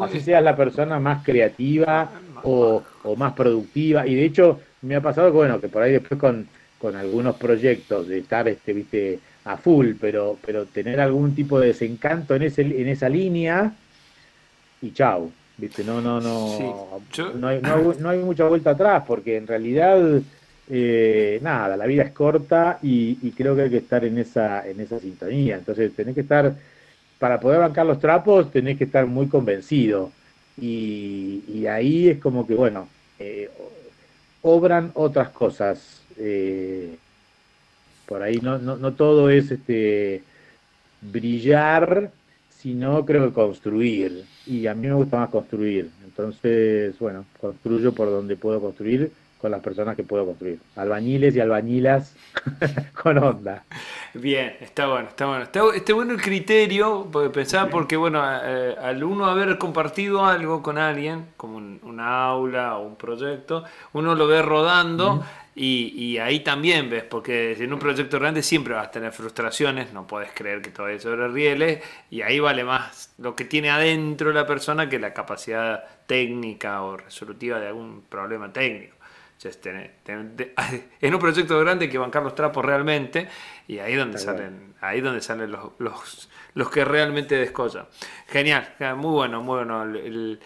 Así seas la persona más creativa o, más productiva. Y de hecho, me ha pasado que, bueno, que por ahí después con, con algunos proyectos de estar, este, viste, a full, pero, pero tener algún tipo de desencanto en, ese, en esa línea y chau. ¿Viste? No, no, no, no, hay, no, hay, mucha vuelta atrás porque en realidad, eh, nada, la vida es corta y, creo que hay que estar en esa, en esa sintonía. Entonces tenés que estar, para poder bancar los trapos, tenés que estar muy convencido. Y, ahí es como que, bueno, eh, obran otras cosas. Eh, por ahí no, no, no todo es este brillar sino creo que construir. Y a mí me gusta más construir. Entonces, bueno, construyo por donde puedo construir con las personas que puedo construir. Albañiles y albañilas con onda. Bien, está bueno, está bueno. Está, bueno el criterio, porque pensaba porque, bueno, eh, al uno haber compartido algo con alguien, como un, aula o un proyecto, uno lo ve rodando. Y, ahí también ves, porque en un proyecto grande siempre vas a tener frustraciones, no puedes creer que todo es sobre rieles, y ahí vale más lo que tiene adentro la persona que la capacidad técnica o resolutiva de algún problema técnico. en un proyecto grande hay que bancar los trapos realmente, y ahí donde salen, ahí donde salen los, los, los que realmente descollan. Genial, muy bueno, muy bueno el,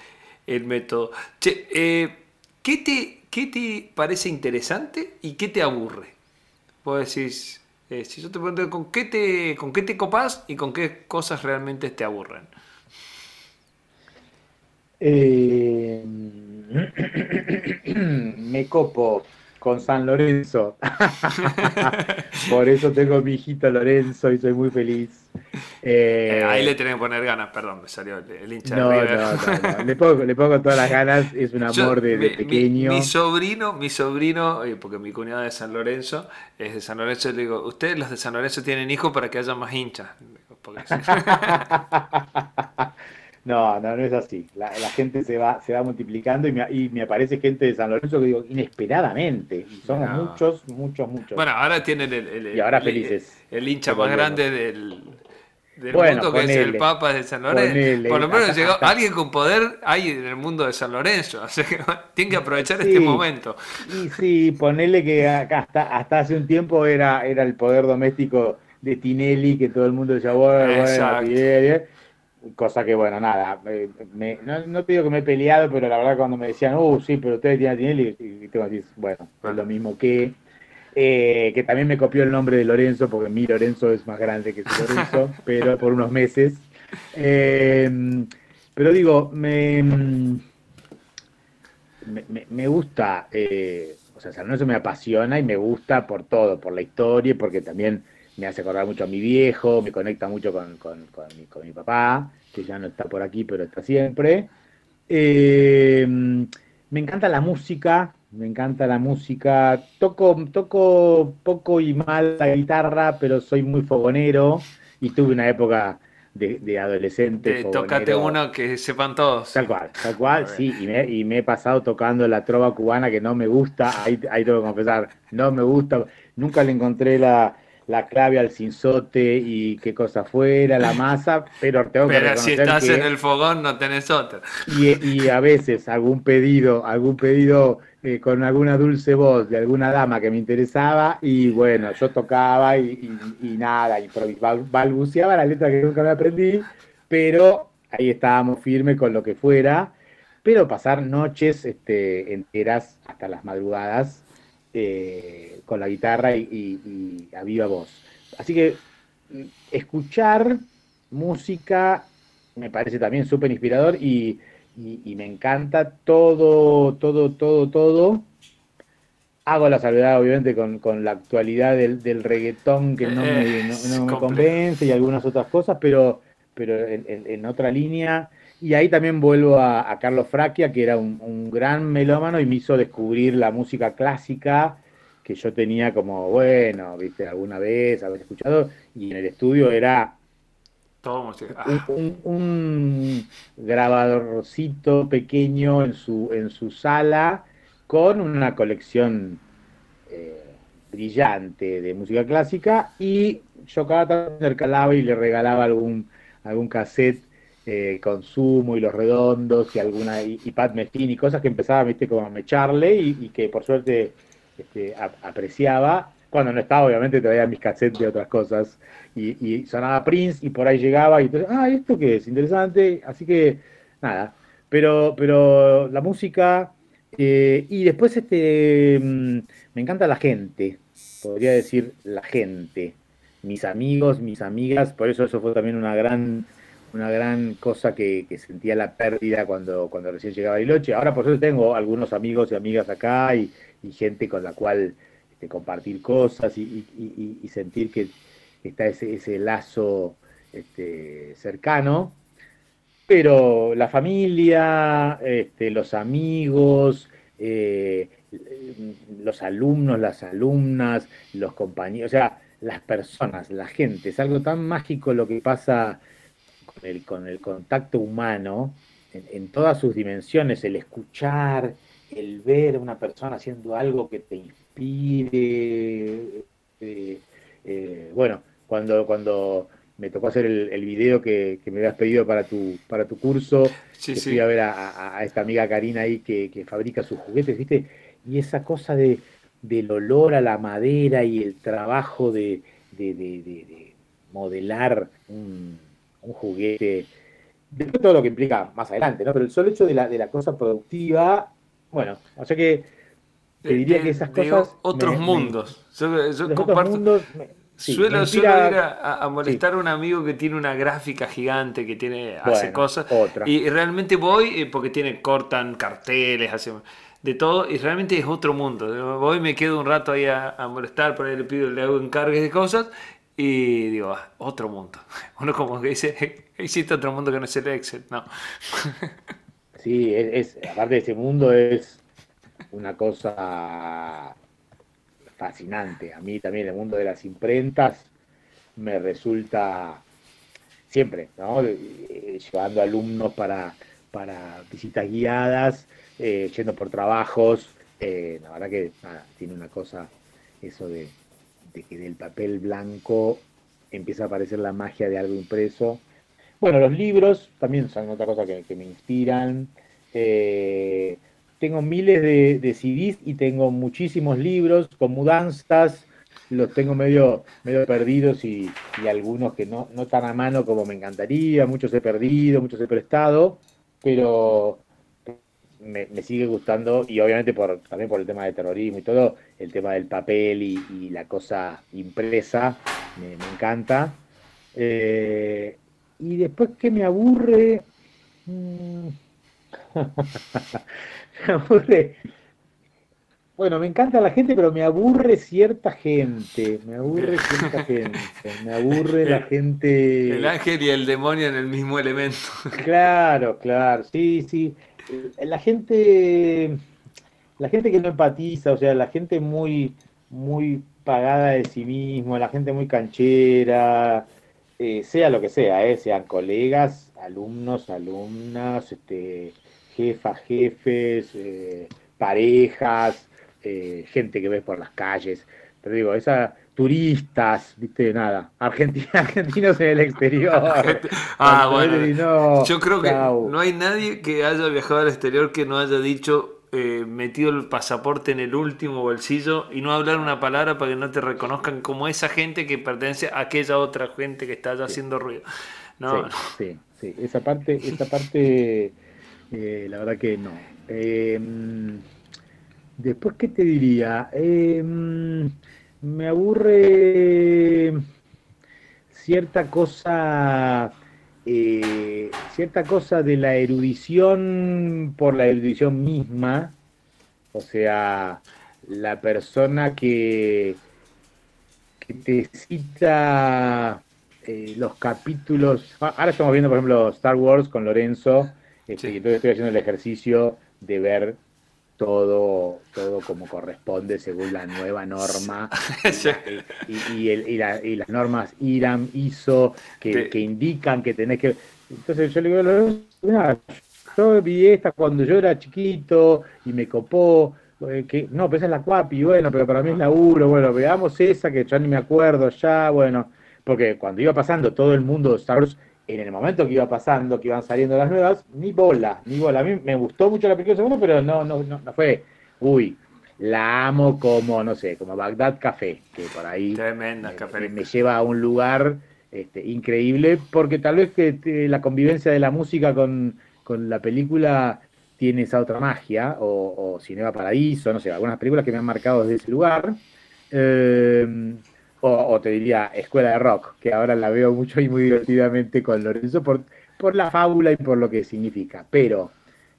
el, método. Che, eh, ¿qué te ¿qué te parece interesante y qué te aburre? Vos decís, eh, si yo te pregunto con qué te, con qué te copas y con qué cosas realmente te aburren. Eh, me copo con San Lorenzo. Por eso tengo mi hijito Lorenzo y soy muy feliz. Eh, ahí le tenés que poner ganas, perdón, me salió el, hincha no, de River. No, no, no. Le pongo, le pongo todas las ganas, es un amor de, pequeño. Mi, sobrino, mi sobrino, porque mi cuñada de San Lorenzo, es de San Lorenzo, le digo, ustedes los de San Lorenzo tienen hijos para que haya más hinchas. No, no, no es así. La, gente se va, se va multiplicando y me, y me, aparece gente de San Lorenzo que digo inesperadamente. Y somos muchos, muchos, muchos. Bueno, ahora tienen el, y ahora felices. el, hincha más grande del, del mundo que es el Papa de San Lorenzo. Por lo menos llegó alguien con poder hay en el mundo de San Lorenzo. Así que tienen que aprovechar este momento. Y sí, ponele que acá hasta, hasta hace un tiempo era, era el poder doméstico de Tinelli, que todo el mundo decía, bueno, bueno, Cosa que, bueno, nada, me, no, te digo que me he peleado, pero la verdad cuando me decían, uh, sí, pero ustedes tienen a Tinelli, y tengo que decir, bueno, es lo mismo que, eh, que también me copió el nombre de Lorenzo, porque mi Lorenzo es más grande que su Lorenzo, pero por unos meses. Em, pero digo, me, me, gusta, eh, o sea, San Lorenzo me apasiona y me gusta por todo, por la historia, porque también me hace acordar mucho a mi viejo, me conecta mucho con, mi, papá, que ya no está por aquí, pero está siempre. Eh, me encanta la música, me encanta la música. Toco, toco poco y mal la guitarra, pero soy muy fogonero y tuve una época de, adolescente. Tócate uno que sepan todos. Tal cual, tal cual, sí. Y me, y me, he pasado tocando la trova cubana que no me gusta, ahí, ahí tengo que confesar, no me gusta. Nunca le encontré la, la clave al cinzote y qué cosa fuera, la masa, pero tengo que Pero si estás en el fogón no tenés otra. Y, a veces algún pedido, algún pedido eh, con alguna dulce voz de alguna dama que me interesaba y bueno, yo tocaba y, nada, y balbuceaba la letra que nunca me aprendí, pero ahí estábamos firmes con lo que fuera, pero pasar noches este, enteras hasta las madrugadas. Eh, con la guitarra y, a viva voz. Así que mm, escuchar música me parece también súper inspirador y, me encanta todo, todo, todo, todo. Hago la salvedad, obviamente, con, la actualidad del, reggaetón que no me, no, convence y algunas otras cosas, pero, pero en, otra línea. Y ahí también vuelvo a, Carlos Fraquia, que era un, un, gran melómano y me hizo descubrir la música clásica que yo tenía como, bueno, viste, alguna vez haber escuchado, y en el estudio era Todo ah. un, grabadorcito pequeño en su, en su sala con una colección eh, brillante de música clásica y yo cada tanto intercalaba y le regalaba algún, algún cassette eh, con Sumo y Los Redondos y alguna y, Pat Metheny y cosas que empezaba viste como a mecharle y, y que por suerte este, apreciaba. Cuando no estaba, obviamente traía mis cassettes de otras cosas y, sonaba Prince y por ahí llegaba y entonces, ah, esto que es interesante. Así que, nada. Pero, pero la música eh, y después este, mm, me encanta la gente, podría decir la gente, mis amigos, mis amigas, por eso eso fue también una gran una gran cosa que, sentía la pérdida cuando, cuando recién llegaba a Bariloche. Ahora por eso tengo algunos amigos y amigas acá y, y gente con la cual este, compartir cosas y, sentir que está ese, ese lazo este, cercano. Pero la familia, este, los amigos, eh, los alumnos, las alumnas, los compañeros, o sea, las personas, la gente, es algo tan mágico lo que pasa con el, con el contacto humano en todas sus dimensiones, el escuchar, el ver a una persona haciendo algo que te inspire. Eh, eh, bueno, cuando, cuando me tocó hacer el, video que, me habías pedido para tu, para tu curso, fui a ver a, esta amiga Karina ahí que, fabrica sus juguetes, ¿viste? Y esa cosa de, del olor a la madera y el trabajo de, modelar un, un juguete, de todo lo que implica más adelante, ¿no? Pero el solo hecho de la, de la cosa productiva bueno, o sea que te diría que esas cosas. Otros mundos. yo, comparto. suelo, ir a, molestar a un amigo que tiene una gráfica gigante, que tiene hace cosas. Y realmente voy eh, porque tiene, cortan carteles, hace de todo, y realmente es otro mundo. Voy, me quedo un rato ahí a, molestar, por ahí le pido, le hago encargues de cosas, y digo, ah, otro mundo. Uno como que dice, existe otro mundo que no es el Excel, no. Sí, es, aparte de ese mundo es una cosa fascinante. A mí también el mundo de las imprentas me resulta siempre, ¿no? Eh, llevando alumnos para, para visitas guiadas, eh, yendo por trabajos. Eh, la verdad que tiene una cosa, eso de que del papel blanco empieza a aparecer la magia de algo impreso bueno, los libros también son otra cosa que, me inspiran. Eh, tengo miles de, CDs y tengo muchísimos libros con mudanzas. Los tengo medio, medio perdidos y, algunos que no, no tan a mano como me encantaría. Muchos he perdido, muchos he prestado, pero me, sigue gustando y obviamente por, también por el tema de terrorismo y todo, el tema del papel y, la cosa impresa me, encanta. Eh, y después que me aburre. Mm, me aburre. bueno, me encanta la gente, pero me aburre cierta gente. Me aburre cierta gente. Me aburre la gente. El ángel y el demonio en el mismo elemento. Claro, claro. Sí, sí. La gente. La gente que no empatiza, o sea, la gente muy, muy pagada de sí mismo, la gente muy canchera, eh, sea lo que sea, eh, sean colegas, alumnos, alumnas, este, jefas, jefes, eh, parejas, gente que ves por las calles. Pero digo, esas turistas, viste, nada, Argentina, argentinos en el exterior. ah, bueno. yo creo que no hay nadie que haya viajado al exterior que no haya dicho eh, metido el pasaporte en el último bolsillo y no hablar una palabra para que no te reconozcan como esa gente que pertenece a aquella otra gente que está haciendo ruido. No, sí, sí, esa parte, esa parte, eh, la verdad que no. Después, ¿qué te diría? Em, me aburre cierta cosa, eh, cierta cosa de la erudición por la erudición misma, o sea, la persona que, que te cita eh, los capítulos. Ahora estamos viendo, por ejemplo, Star Wars con Lorenzo, este, y entonces estoy haciendo el ejercicio de ver todo, todo como corresponde según la nueva norma y, y, las normas IRAM, ISO, que, indican que tenés que... Entonces yo le digo, yo vi esta cuando yo era chiquito y me copó, eh, que no, pero esa es la cuapi, bueno, pero para mí es la URO, bueno, veamos esa que ya ni me acuerdo ya, bueno, porque cuando iba pasando todo el mundo Star Wars en el momento que iba pasando, que iban saliendo las nuevas, ni bola, ni bola. A mí me gustó mucho la película segundo, pero no, no, no, fue, uy, la amo como, no sé, como Bagdad Café, que por ahí Tremenda, me, me, lleva a un lugar este, increíble, porque tal vez que la convivencia de la música con, la película tiene esa otra magia, o, o Cinema Paradiso, no sé, algunas películas que me han marcado desde ese lugar. Eh, o, te diría Escuela de Rock, que ahora la veo mucho y muy divertidamente con Lorenzo por, por la fábula y por lo que significa. Pero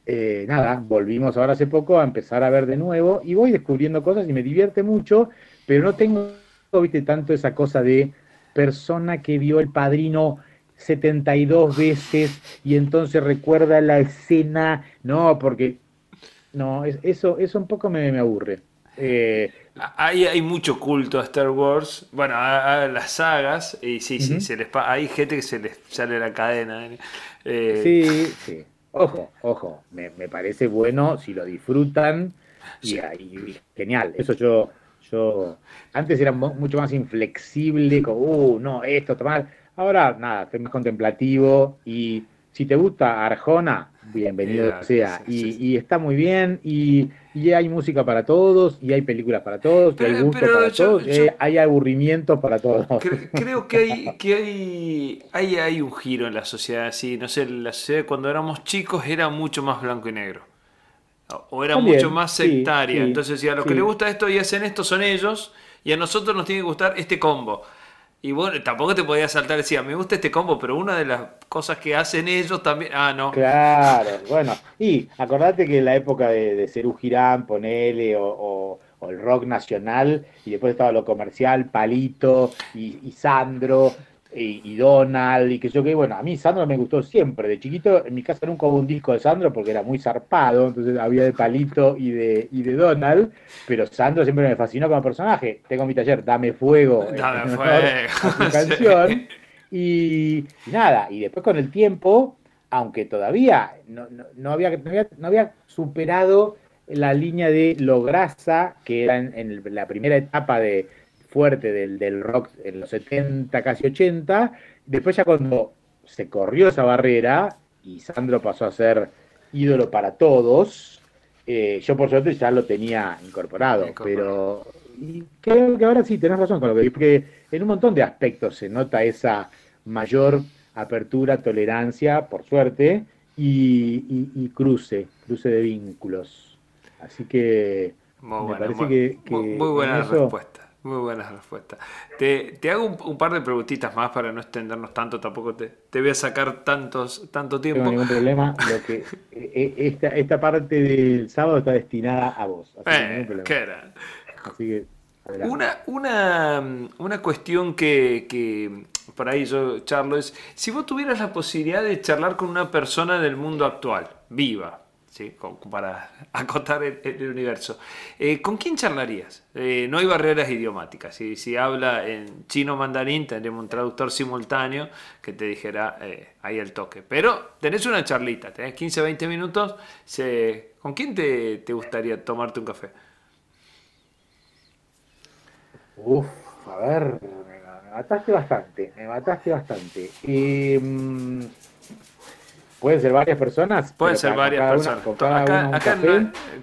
eh, nada, volvimos ahora hace poco a empezar a ver de nuevo y voy descubriendo cosas y me divierte mucho, pero no tengo, viste, tanto esa cosa de persona que vio el padrino 72 veces y entonces recuerda la escena, no, porque no, eso, eso un poco me, me aburre. Eh, hay, hay mucho culto a Star Wars, bueno, a, las sagas, y sí, sí, se les hay gente que se les sale la cadena. Eh. Sí, sí. Ojo, ojo, me, parece bueno si lo disfrutan y, genial. Eso yo, yo antes era mucho más inflexible, como, uh, no, esto, tomar. Ahora, nada, estoy más contemplativo y si te gusta Arjona, bienvenido sea. y, está muy bien y, hay música para todos y hay películas para todos y hay gusto para todos, eh, hay aburrimiento para todos. Creo que hay que hay, hay, hay un giro en la sociedad así, no sé, la sociedad cuando éramos chicos era mucho más blanco y negro. O era mucho más sectaria. Entonces, si a los que les gusta esto y hacen esto son ellos, y a nosotros nos tiene que gustar este combo. Y bueno, tampoco te podía saltar y decir, me gusta este combo, pero una de las cosas que hacen ellos también. Ah, no. Claro, bueno. Y acordate que en la época de, de Cerú Girán, ponele, o, o, el rock nacional, y después estaba lo comercial, Palito y Sandro, y, Donald, y que yo que, bueno, a mí Sandro me gustó siempre. De chiquito, en mi casa nunca hubo un disco de Sandro porque era muy zarpado, entonces había de Palito y de, y de Donald, pero Sandro siempre me fascinó como personaje. Tengo mi taller, Dame Fuego, Dame Fuego, canción. Y, nada, y después con el tiempo, aunque todavía no, no, había, no, había, superado la línea de lo grasa, que era en la primera etapa de fuerte del, del, rock en los 70, casi 80. Después ya cuando se corrió esa barrera y Sandro pasó a ser ídolo para todos, eh, yo por suerte ya lo tenía incorporado, pero creo que ahora sí tenés razón con lo que porque en un montón de aspectos se nota esa mayor apertura, tolerancia, por suerte, y, cruce, cruce de vínculos. Así que me parece que, muy, buena respuesta. Muy buena respuesta. Te, hago un, par de preguntitas más para no extendernos tanto, tampoco te, te voy a sacar tantos, tanto tiempo. No ningún problema. Lo que, eh, eh, esta, esta parte del sábado está destinada a vos. Así, ¿qué era? así que una, una, una, cuestión que, que, por ahí yo charlo es, si vos tuvieras la posibilidad de charlar con una persona del mundo actual, viva, ¿sí? para acotar el, universo, eh, ¿con quién charlarías? Eh, no hay barreras idiomáticas. Si, si habla en chino mandarín, tendríamos un traductor simultáneo que te dijera eh, ahí el toque. Pero tenés una charlita, tenés 15, 20 minutos. ¿Con quién te, te gustaría tomarte un café? Uf, a ver, me, mataste bastante, me mataste bastante. Em, ¿Pueden ser varias personas? Pueden ser varias personas.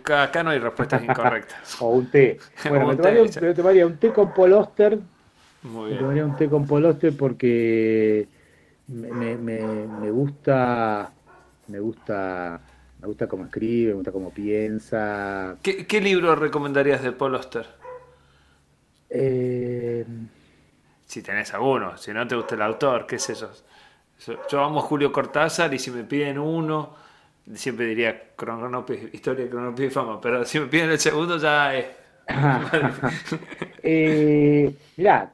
acá, no, hay respuestas incorrectas. o un té. Bueno, me, tomaría, un, té con Poloster. Muy bien. Me tomaría un té con Poloster porque me, me, me, gusta, me gusta, me gusta cómo escribe, me gusta cómo piensa. ¿Qué, qué libro recomendarías de Poloster? Eh... Si tenés alguno, si no te gusta el autor, ¿qué es eso? Yo amo a Julio Cortázar y si me piden uno, siempre diría Historia de Cronopia y Fama, pero si me piden el segundo ya es... eh, mirá,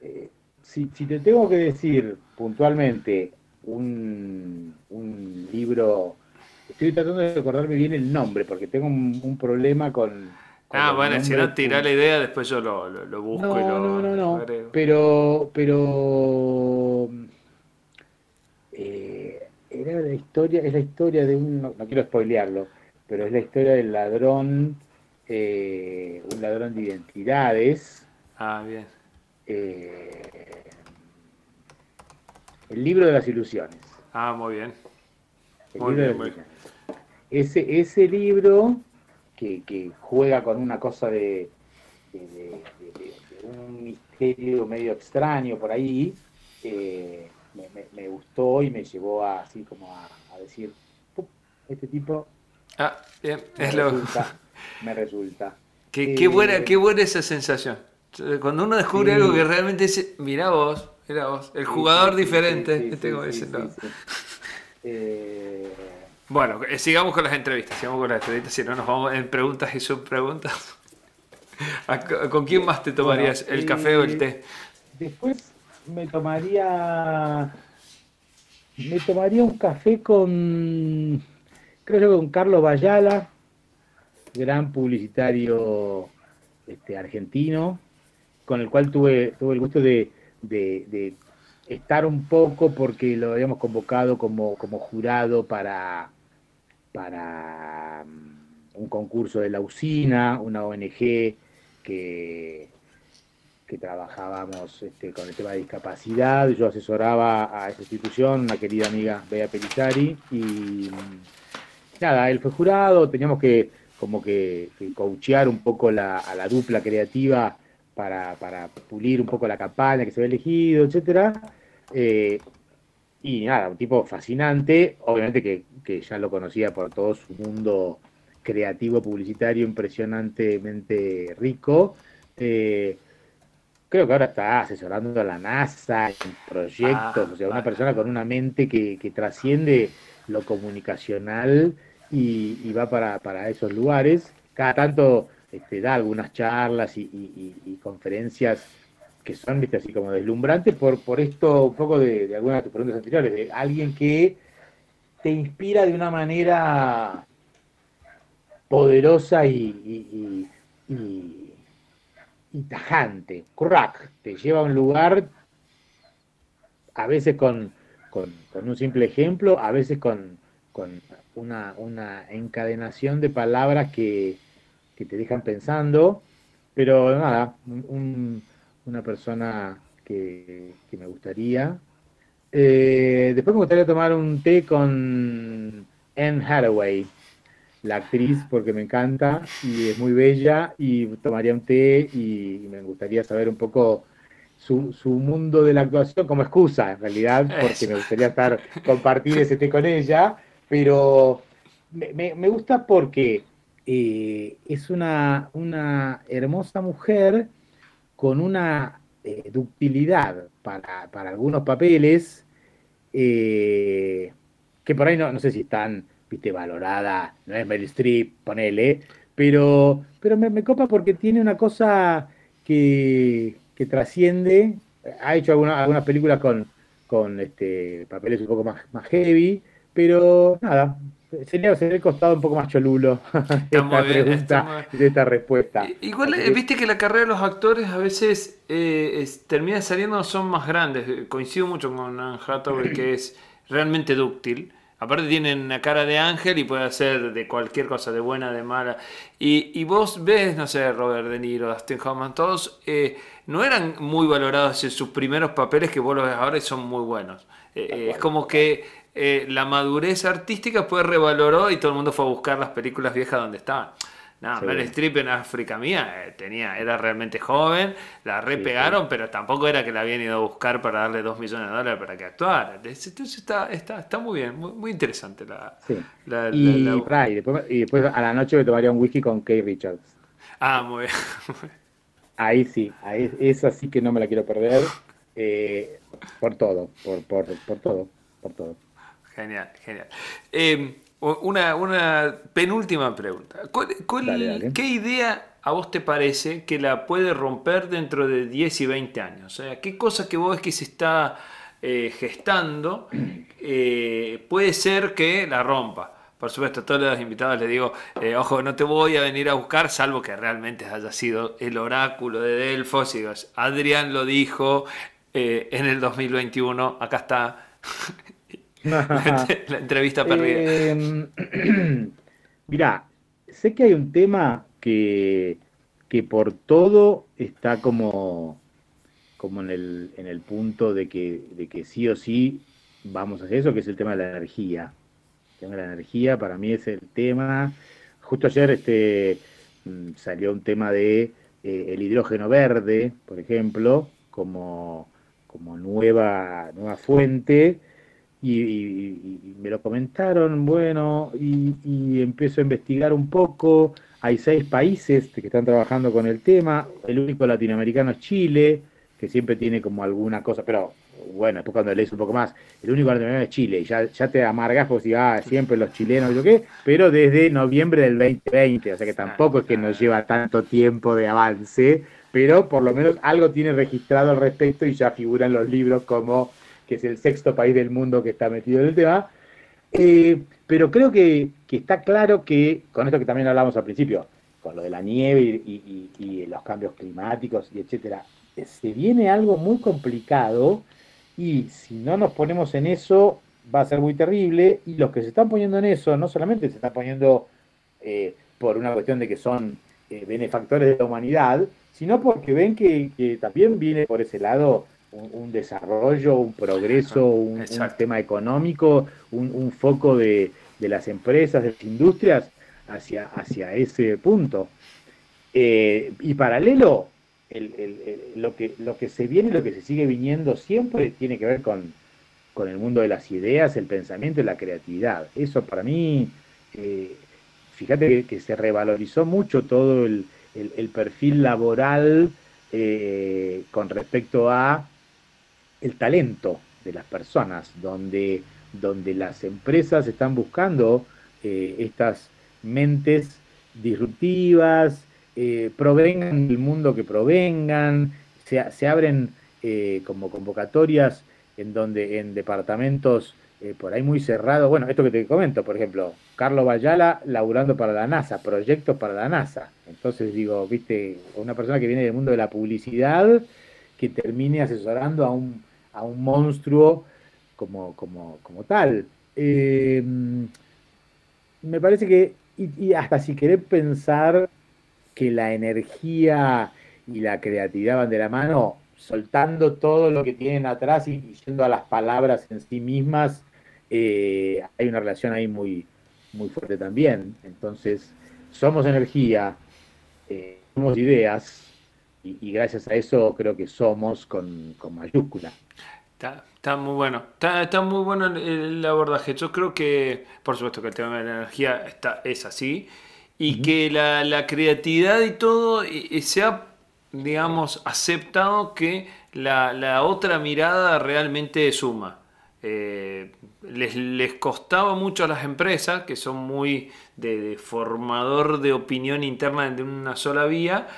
eh, si, te tengo que decir puntualmente un, un, libro, estoy tratando de recordarme bien el nombre porque tengo un problema con Ah, bueno, si no tira la idea, después yo lo, lo, busco y lo. No, no, no. Pero. pero eh, era la historia, es la historia de un. No, quiero spoilearlo, pero es la historia del ladrón. Eh, un ladrón de identidades. Ah, bien. Eh, el libro de las ilusiones. Ah, muy bien. muy bien, muy bien. Ese, ese libro que, juega con una cosa de, un misterio medio extraño por ahí, eh, me, gustó y me llevó a, así como a, decir, este tipo ah, bien, me, es resulta, me resulta. Qué, qué, buena, eh, qué buena esa sensación. Cuando uno descubre algo que realmente es, mira vos, mira vos, el jugador diferente. Bueno, eh, sigamos con las entrevistas, sigamos con las entrevistas, si no nos vamos en preguntas y subpreguntas. ¿Con quién más te tomarías el café o el té? Después me tomaría me tomaría un café con creo que con Carlos Bayala, gran publicitario este, argentino, con el cual tuve, tuve el gusto de, de estar un poco porque lo habíamos convocado como, como jurado para para mm, un concurso de la usina, una ONG que, que trabajábamos este, con el tema de discapacidad. Yo asesoraba a esa institución, una querida amiga Bea Pelizari, y mm, nada, él fue jurado, teníamos que como que, que coachear un poco a la dupla creativa para, para, pulir un poco la campaña que se había elegido, etcétera. Eh, y nada, un tipo fascinante, obviamente que, ya lo conocía por todo su mundo creativo, publicitario, impresionantemente rico. Eh, creo que ahora está asesorando a la NASA en proyectos, ah, o sea, una persona con una mente que, trasciende lo comunicacional y, va para, esos lugares. Cada tanto este, da algunas charlas y conferencias que son ¿viste? así como deslumbrantes por, por esto, un poco de, de algunas de tus preguntas anteriores, de alguien que te inspira de una manera poderosa y, y, tajante. Crack, te lleva a un lugar, a veces con, con, un simple ejemplo, a veces con, con una, una, encadenación de palabras que, que, te dejan pensando, pero nada, un una persona que, me gustaría. Eh, después me gustaría tomar un té con Anne Hathaway, la actriz, porque me encanta y es muy bella y tomaría un té y me gustaría saber un poco su, su mundo de la actuación como excusa, en realidad, porque me gustaría estar compartir ese té con ella, pero me, me, gusta porque eh, es una, una hermosa mujer con una eh, ductilidad para, algunos papeles eh, que por ahí no, no sé si están viste, valorada, no es Meryl Streep, ponele, pero, pero me, copa porque tiene una cosa que, que trasciende, ha hecho algunas películas con, con este, papeles un poco más, más heavy, pero nada, sería, sería el costado un poco más cholulo esta pregunta, de esta respuesta. Igual, viste que la carrera de los actores a veces eh, termina saliendo, son más grandes. Coincido mucho con Anne Hathaway, que es realmente dúctil. Aparte tienen una cara de ángel y puede hacer de cualquier cosa, de buena, de mala. Y, vos ves, no sé, Robert De Niro, Dustin Hoffman, todos eh, no eran muy valorados en sus primeros papeles que vos los ves ahora y son muy buenos. Eh, es como que eh, la madurez artística pues revaloró y todo el mundo fue a buscar las películas viejas donde estaban. No, sí. Meryl Streep en África Mía eh, tenía, era realmente joven, la repegaron, pero tampoco era que la habían ido a buscar para darle dos millones de dólares para que actuara. Entonces está, está, está muy bien, muy, interesante la, y, después, a la noche me tomaría un whisky con Kay Richards. Ah, muy bien. ahí sí, ahí, esa sí que no me la quiero perder. Eh, por todo, por, por, por todo, por todo. Genial, genial. Eh, una, penúltima pregunta. ¿Qué idea a vos te parece que la puede romper dentro de 10 y 20 años? O sea, ¿Qué cosa que vos ves que se está eh, gestando eh, puede ser que la rompa? Por supuesto, a todos los invitados les digo, eh, ojo, no te voy a venir a buscar, salvo que realmente haya sido el oráculo de Delfos. Y Adrián lo dijo en el 2021, acá está. la, entrevista perdida. Em, mirá, sé que hay un tema que, que por todo está como, como en, el, en el punto de que, de que sí o sí vamos a hacer eso, que es el tema de la energía. El tema de la energía para mí es el tema. Justo ayer este, mm, salió un tema de eh, el hidrógeno verde, por ejemplo, como, como nueva, nueva fuente y, me lo comentaron, bueno, y, empiezo a investigar un poco. Hay seis países que están trabajando con el tema. El único latinoamericano es Chile, que siempre tiene como alguna cosa, pero bueno, después cuando lees un poco más, el único latinoamericano es Chile, y ya, ya te amargas porque ah, siempre los chilenos y lo que, pero desde noviembre del 2020, o sea que tampoco es que nos lleva tanto tiempo de avance, pero por lo menos algo tiene registrado al respecto y ya figura en los libros como que es el sexto país del mundo que está metido en el tema. Eh, pero creo que, está claro que, con esto que también hablamos al principio, con lo de la nieve y, los cambios climáticos y etcétera, se viene algo muy complicado y si no nos ponemos en eso va a ser muy terrible y los que se están poniendo en eso no solamente se están poniendo eh, por una cuestión de que son eh, benefactores de la humanidad, sino porque ven que, también viene por ese lado un, desarrollo, un progreso, un, tema económico, un, foco de, las empresas, de las industrias hacia, hacia ese punto. Eh, y paralelo, lo, que, lo que se viene, lo que se sigue viniendo siempre tiene que ver con, el mundo de las ideas, el pensamiento y la creatividad. Eso para mí, eh, fíjate que, se revalorizó mucho todo el, perfil laboral eh, con respecto a el talento de las personas, donde, donde las empresas están buscando eh, estas mentes disruptivas, eh, provengan del mundo que provengan, se, se abren eh, como convocatorias en donde en departamentos por ahí muy cerrados, bueno, esto que te comento, por ejemplo, Carlos Bayala laburando para la NASA, proyectos para la NASA. Entonces digo, viste, una persona que viene del mundo de la publicidad, que termine asesorando a un a un monstruo como, como, como tal. Eh, me parece que, y, hasta si querés pensar que la energía y la creatividad van de la mano, soltando todo lo que tienen atrás y, yendo a las palabras en sí mismas, eh, hay una relación ahí muy, muy fuerte también. Entonces, somos energía, eh, somos ideas, y, gracias a eso creo que somos con, mayúscula. Está, muy bueno, está, muy bueno el, abordaje. Yo creo que, por supuesto que el tema de la energía está, es así, y que la, creatividad y todo se ha digamos, aceptado que la, otra mirada realmente suma. Eh, les, costaba mucho a las empresas, que son muy de, formador de opinión interna de una sola vía,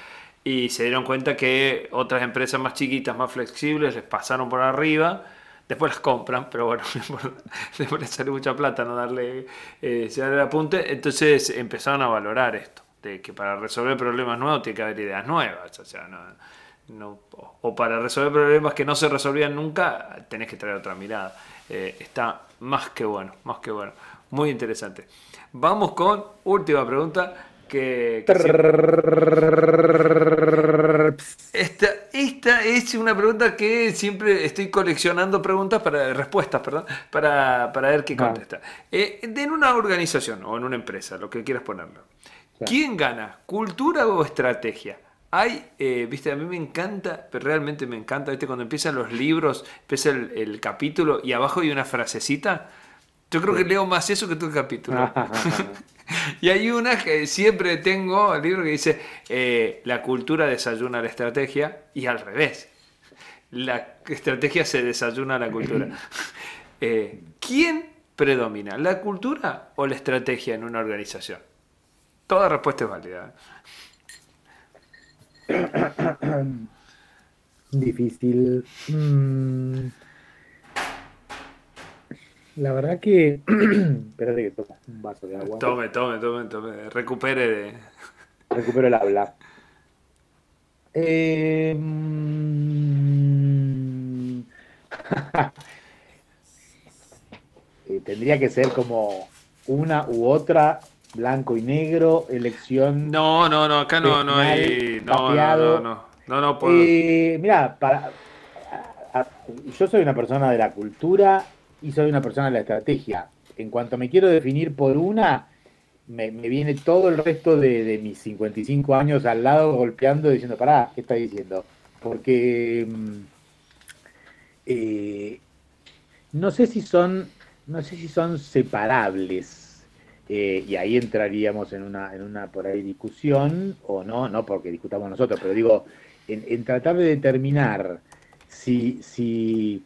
y se dieron cuenta que otras empresas más chiquitas, más flexibles, les pasaron por arriba. Después las compran, pero bueno, después les sale mucha plata no darle eh, el apunte. Entonces empezaron a valorar esto, de que para resolver problemas nuevos tiene que haber ideas nuevas. O sea, no, o para resolver problemas que no se resolvían nunca, tenés que traer otra mirada. Eh, está más que bueno, más que bueno. Muy interesante. Vamos con última pregunta. Que, esta, esta, es una pregunta que siempre estoy coleccionando preguntas para respuestas, perdón, para, ver qué contesta. Eh, en una organización o en una empresa, lo que quieras ponerlo. ¿Quién gana? ¿Cultura o estrategia? Hay, eh, viste, a mí me encanta, pero realmente me encanta, viste, cuando empiezan los libros, empieza el, capítulo y abajo hay una frasecita. Yo creo que leo más eso que todo el capítulo. y hay una que siempre tengo, el libro que dice, eh, la cultura desayuna la estrategia y al revés. La estrategia se desayuna la cultura. Eh, ¿Quién predomina, la cultura o la estrategia en una organización? Toda respuesta es válida. Difícil. Mm. La verdad que. Espérate que toma un vaso de agua. Tome, tome, tome, tome. Recupere de. Recupero el habla. Eh... eh, tendría que ser como una u otra blanco y negro, elección. No, no, no, acá no, no hay. No, no, no, no, no, puedo. Eh, mira, para, yo soy una persona de la cultura y soy una persona de la estrategia. En cuanto me quiero definir por una, me, viene todo el resto de, mis 55 años al lado golpeando diciendo, pará, ¿qué está diciendo? Porque mm, eh, no sé si son, no sé si son separables eh, y ahí entraríamos en una, en una por ahí discusión, o no, no porque discutamos nosotros, pero digo, en, tratar de determinar si, si,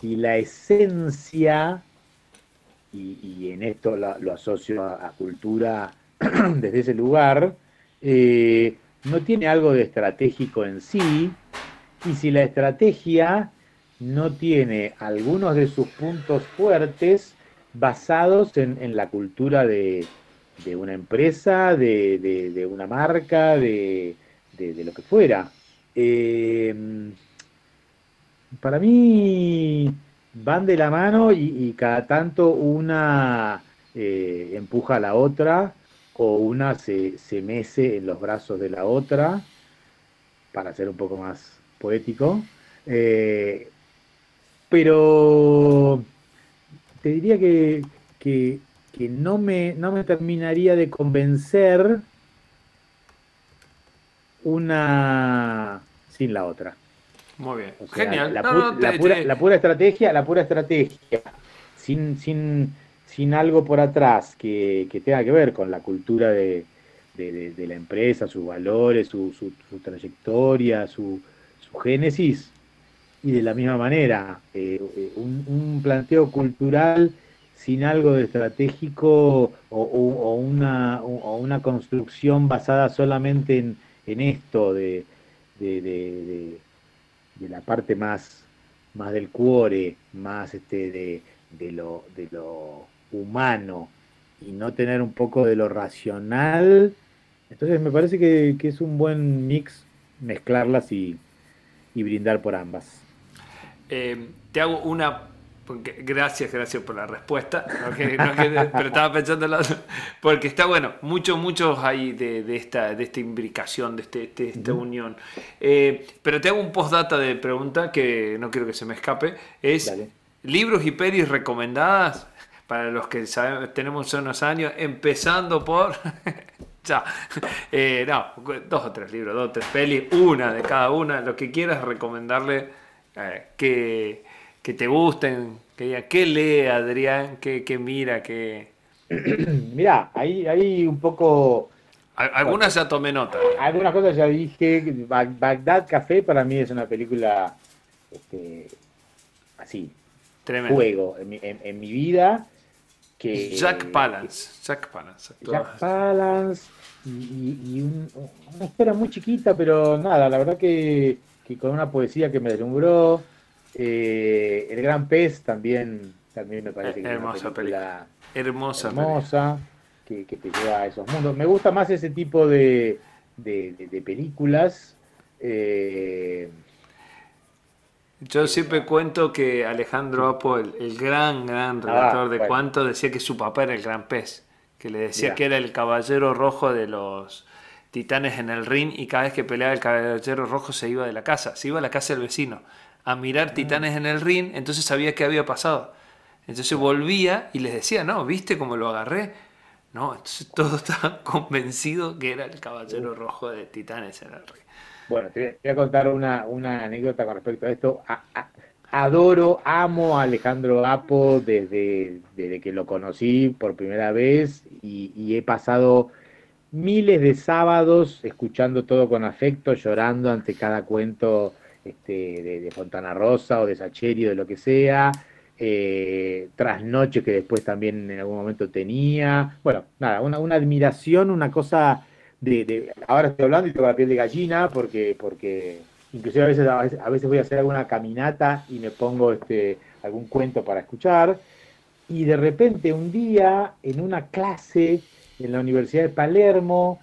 si la esencia, y, en esto lo, asocio a, cultura desde ese lugar, eh, no tiene algo de estratégico en sí, y si la estrategia no tiene algunos de sus puntos fuertes, basados en, la cultura de, una empresa, de, una marca, de, lo que fuera. Eh, para mí van de la mano y, cada tanto una eh, empuja a la otra o una se, mece en los brazos de la otra, para ser un poco más poético. Eh, pero te diría que, no, me, no me terminaría de convencer una sin la otra. Muy bien, genial. La, pura, estrategia, la pura estrategia, sin, sin, sin algo por atrás que, tenga que ver con la cultura de, la empresa, sus valores, su, su, trayectoria, su, su génesis, y de la misma manera, eh, eh, un, planteo cultural sin algo de estratégico o, una, una, construcción basada solamente en, esto de, de, la parte más, más del cuore, más este, de, lo, de lo humano y no tener un poco de lo racional. Entonces me parece que, es un buen mix mezclarlas y brindar por ambas. Eh, te hago una. Gracias, gracias por la respuesta. pero estaba pensando porque está bueno, muchos, muchos hay de, esta, de esta imbricación, de, este, esta unión. Eh, pero te hago un postdata de pregunta que no quiero que se me escape. Es libros y pelis recomendadas para los que sabemos, tenemos unos años, empezando por. ya. Eh, no, dos o tres libros, dos o tres pelis, una de cada una, lo que quieras recomendarle eh, que, te gusten, que digan, ¿qué lee Adrián? ¿Qué, mira? ¿Qué... Mira, ahí, ahí un poco... Algunas ya tomé nota. Algunas cosas ya dije. Bagdad Café para mí es una película este, así. Tremendo. Juego en mi, vida. Que, Jack Palance. Jack Palance. Jack Palance. Y, una historia muy chiquita, pero nada, la verdad que, con una poesía que me deslumbró. Eh, el Gran Pez también, también me parece que hermosa es una película, hermosa. hermosa que, te lleva a esos mundos. Me gusta más ese tipo de, de, películas. Eh, yo siempre cuento que Alejandro Apo, el, gran, gran ah, relator de cuánto, decía que su papá era el gran pez, que le decía que era el caballero rojo de los titanes en el ring y cada vez que peleaba el caballero rojo se iba de la casa, se iba a la casa del vecino a mirar ah. titanes en el ring, entonces sabía qué había pasado. Entonces volvía y les decía, no, ¿viste cómo lo agarré? No, entonces todo estaba convencido que era el caballero rojo de Titanes en el ring. Bueno, te voy a contar una, anécdota con respecto a esto. adoro, amo a Alejandro Apo desde, desde que lo conocí por primera vez y, he pasado miles de sábados escuchando todo con afecto, llorando ante cada cuento este, de, Fontana Rosa o de Sacheri de lo que sea eh, trasnoche que después también en algún momento tenía. Bueno, nada, una, una admiración, una cosa de, Ahora estoy hablando y tengo la piel de gallina porque, porque inclusive a veces, a veces voy a hacer alguna caminata y me pongo este, algún cuento para escuchar. Y de repente un día en una clase en la Universidad de Palermo,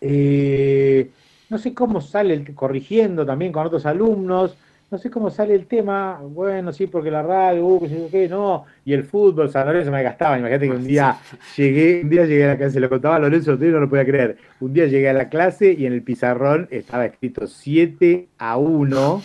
eh, no sé cómo sale el, corrigiendo también con otros alumnos, no sé cómo sale el tema, bueno, sí, porque la radio, uh, qué, no, y el fútbol, San Lorenzo me gastaba, imagínate que un día llegué, un día llegué a la clase, se lo contaba a Lorenzo, no lo podía creer, un día llegué a la clase y en el pizarrón estaba escrito 7 a 1,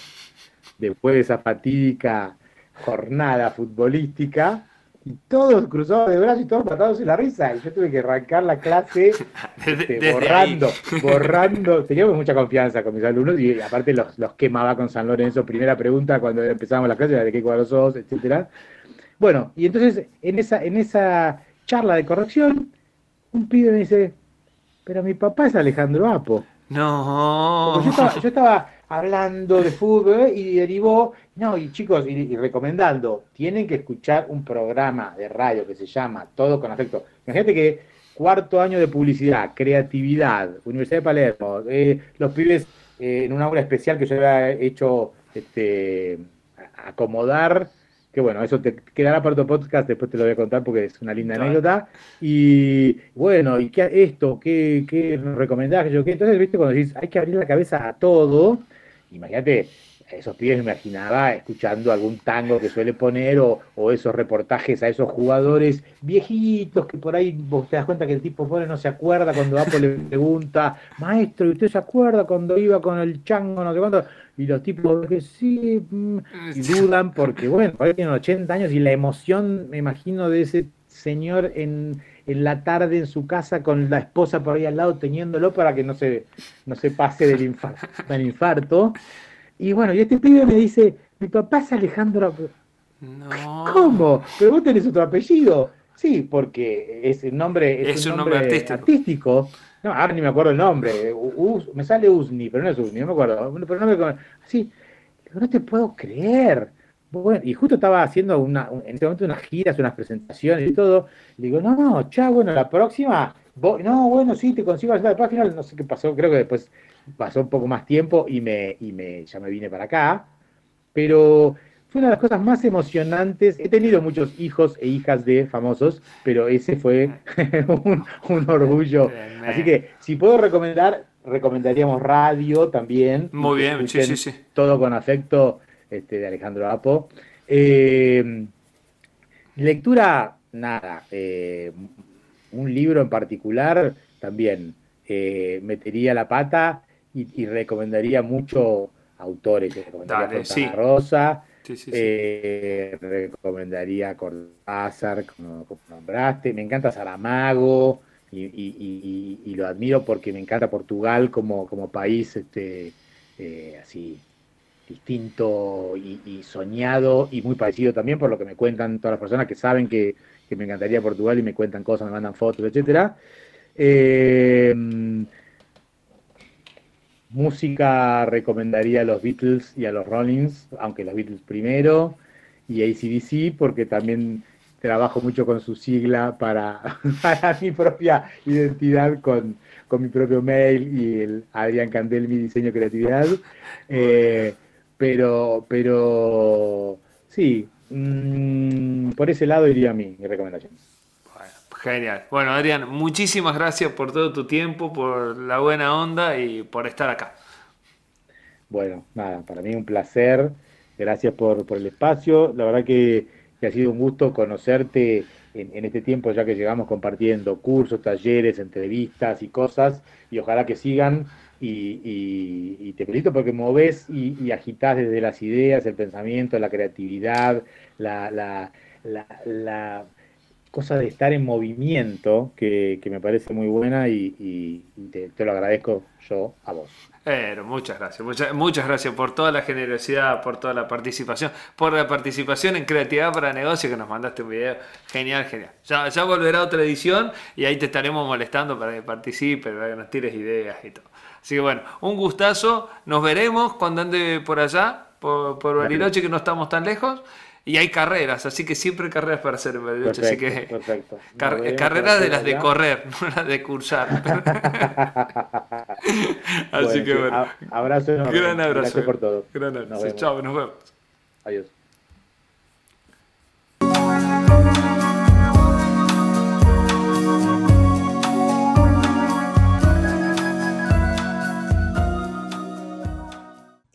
después de esa fatídica jornada futbolística, y todos cruzados de brazos y todos matados en la risa. Y yo tuve que arrancar la clase este, borrando, borrando. Teníamos mucha confianza con mis alumnos y aparte los, los quemaba con San Lorenzo. Primera pregunta cuando empezábamos la clase de qué cuadros sos, etcétera. Bueno, y entonces en esa, en esa charla de corrección, un pibe me dice, pero mi papá es Alejandro Apo. No. yo estaba hablando de fútbol y derivó, no, y chicos, y, recomendando, tienen que escuchar un programa de radio que se llama Todo con Afecto. Imagínate que cuarto año de publicidad, creatividad, Universidad de Palermo, eh, los pibes eh, en una aula especial que yo había hecho este, acomodar, que bueno, eso te quedará para tu podcast, después te lo voy a contar porque es una linda anécdota. Y bueno, ¿y qué esto? ¿Qué, qué recomendás? Yo, ¿qué? Entonces, viste, cuando dices, hay que abrir la cabeza a todo, imagínate, esos pibes me imaginaba escuchando algún tango que suele poner o, esos reportajes a esos jugadores viejitos que por ahí vos te das cuenta que el tipo pone no se acuerda cuando Apo le pregunta, maestro, ¿y usted se acuerda cuando iba con el chango, no sé cuánto? Y los tipos que sí, mm", y dudan porque, bueno, tienen 80 años y la emoción, me imagino, de ese señor en, en la tarde en su casa con la esposa por ahí al lado teniéndolo para que no se, no se pase del, del infarto. Y bueno, y este pibe me dice, mi papá es Alejandro. No. ¿Cómo? Pero vos tenés otro apellido. Sí, porque es el nombre, es, un, nombre, artístico. No, ahora ni me acuerdo el nombre. me sale Usni, pero no es Usni, no me acuerdo. Pero no me así, no te puedo creer. Bueno, y justo estaba haciendo una, en ese momento unas giras, unas presentaciones y todo. Le digo, no, no, chao, bueno, la próxima, no, bueno, sí, te consigo la página, no sé qué pasó, creo que después pasó un poco más tiempo y me, y me, ya me vine para acá. Pero fue una de las cosas más emocionantes. He tenido muchos hijos e hijas de famosos, pero ese fue un, orgullo. Así que si puedo recomendar, recomendaríamos radio también. Muy bien, sí, sí, sí. Todo con afecto este, de Alejandro Apo. Eh, lectura, nada. Eh, un libro en particular también eh, metería la pata y, recomendaría mucho autores. Recomendaría Rosa, eh, recomendaría Cortázar, como, nombraste. Me encanta Saramago y, lo admiro porque me encanta Portugal como, como país este, así distinto y, soñado y muy parecido también por lo que me cuentan todas las personas que saben que, me encantaría Portugal y me cuentan cosas, me mandan fotos, etcétera. Eh, música recomendaría a los Beatles y a los Rollins, aunque los Beatles primero, y ACDC, porque también trabajo mucho con su sigla para, mi propia identidad con, mi propio mail y el Adrián Candel, mi diseño creatividad. Eh, pero, pero sí, mm, por ese lado iría mi, mi recomendación. Genial. Bueno, Adrián, muchísimas gracias por todo tu tiempo, por la buena onda y por estar acá. Bueno, nada, para mí un placer. Gracias por, el espacio. La verdad que, ha sido un gusto conocerte en, este tiempo, ya que llegamos compartiendo cursos, talleres, entrevistas y cosas. Y ojalá que sigan. Y, te felicito porque moves y, y agitás desde las ideas, el pensamiento, la creatividad, la, la, la cosa de estar en movimiento que, me parece muy buena y, te, lo agradezco yo a vos. Pero muchas gracias, muchas, muchas gracias por toda la generosidad, por toda la participación, por la participación en Creatividad para Negocio que nos mandaste un video. Genial, genial. Ya, ya volverá otra edición y ahí te estaremos molestando para que participes, para que nos tires ideas y todo. Así que bueno, un gustazo. Nos veremos cuando ande por allá, por, por Bariloche, que no estamos tan lejos. Y hay carreras, así que siempre hay carreras para hacer Bariloche. así que perfecto. carreras de las de correr, no las de cursar. así que bueno. Abrazo. Gran abrazo. Gracias por todo. Gran abrazo. Chao, nos vemos. Adiós.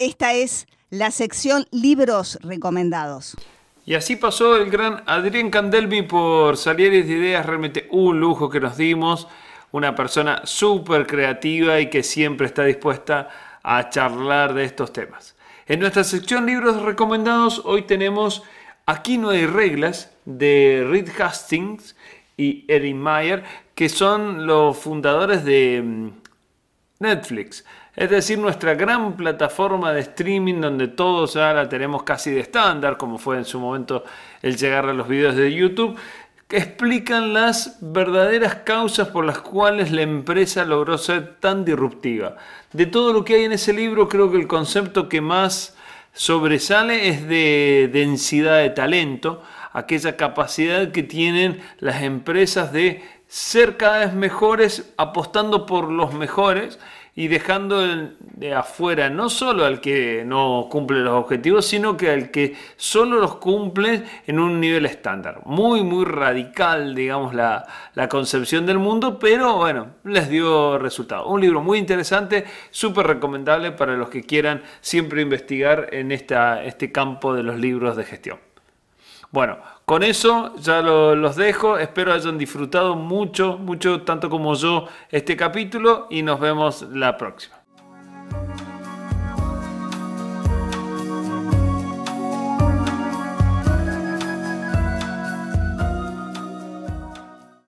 Esta es la sección libros recomendados. Y así pasó el gran Adrián Candelmi por Salieres de Ideas, realmente un lujo que nos dimos, una persona súper creativa y que siempre está dispuesta a charlar de estos temas. En nuestra sección libros recomendados hoy tenemos Aquí no hay reglas de Reed Hastings y Erin Meyer, que son los fundadores de mm, Netflix es decir, nuestra gran plataforma de streaming donde todos ya la tenemos casi de estándar, como fue en su momento el llegar a los videos de YouTube, que explican las verdaderas causas por las cuales la empresa logró ser tan disruptiva. De todo lo que hay en ese libro, creo que el concepto que más sobresale es de densidad de talento, aquella capacidad que tienen las empresas de ser cada vez mejores apostando por los mejores y dejando de afuera no solo al que no cumple los objetivos, sino que al que solo los cumple en un nivel estándar. Muy, muy radical, digamos, la, concepción del mundo, pero bueno, les dio resultado. Un libro muy interesante, súper recomendable para los que quieran siempre investigar en esta, este campo de los libros de gestión. Bueno, con eso ya los dejo, espero hayan disfrutado mucho, mucho, tanto como yo, este capítulo y nos vemos la próxima.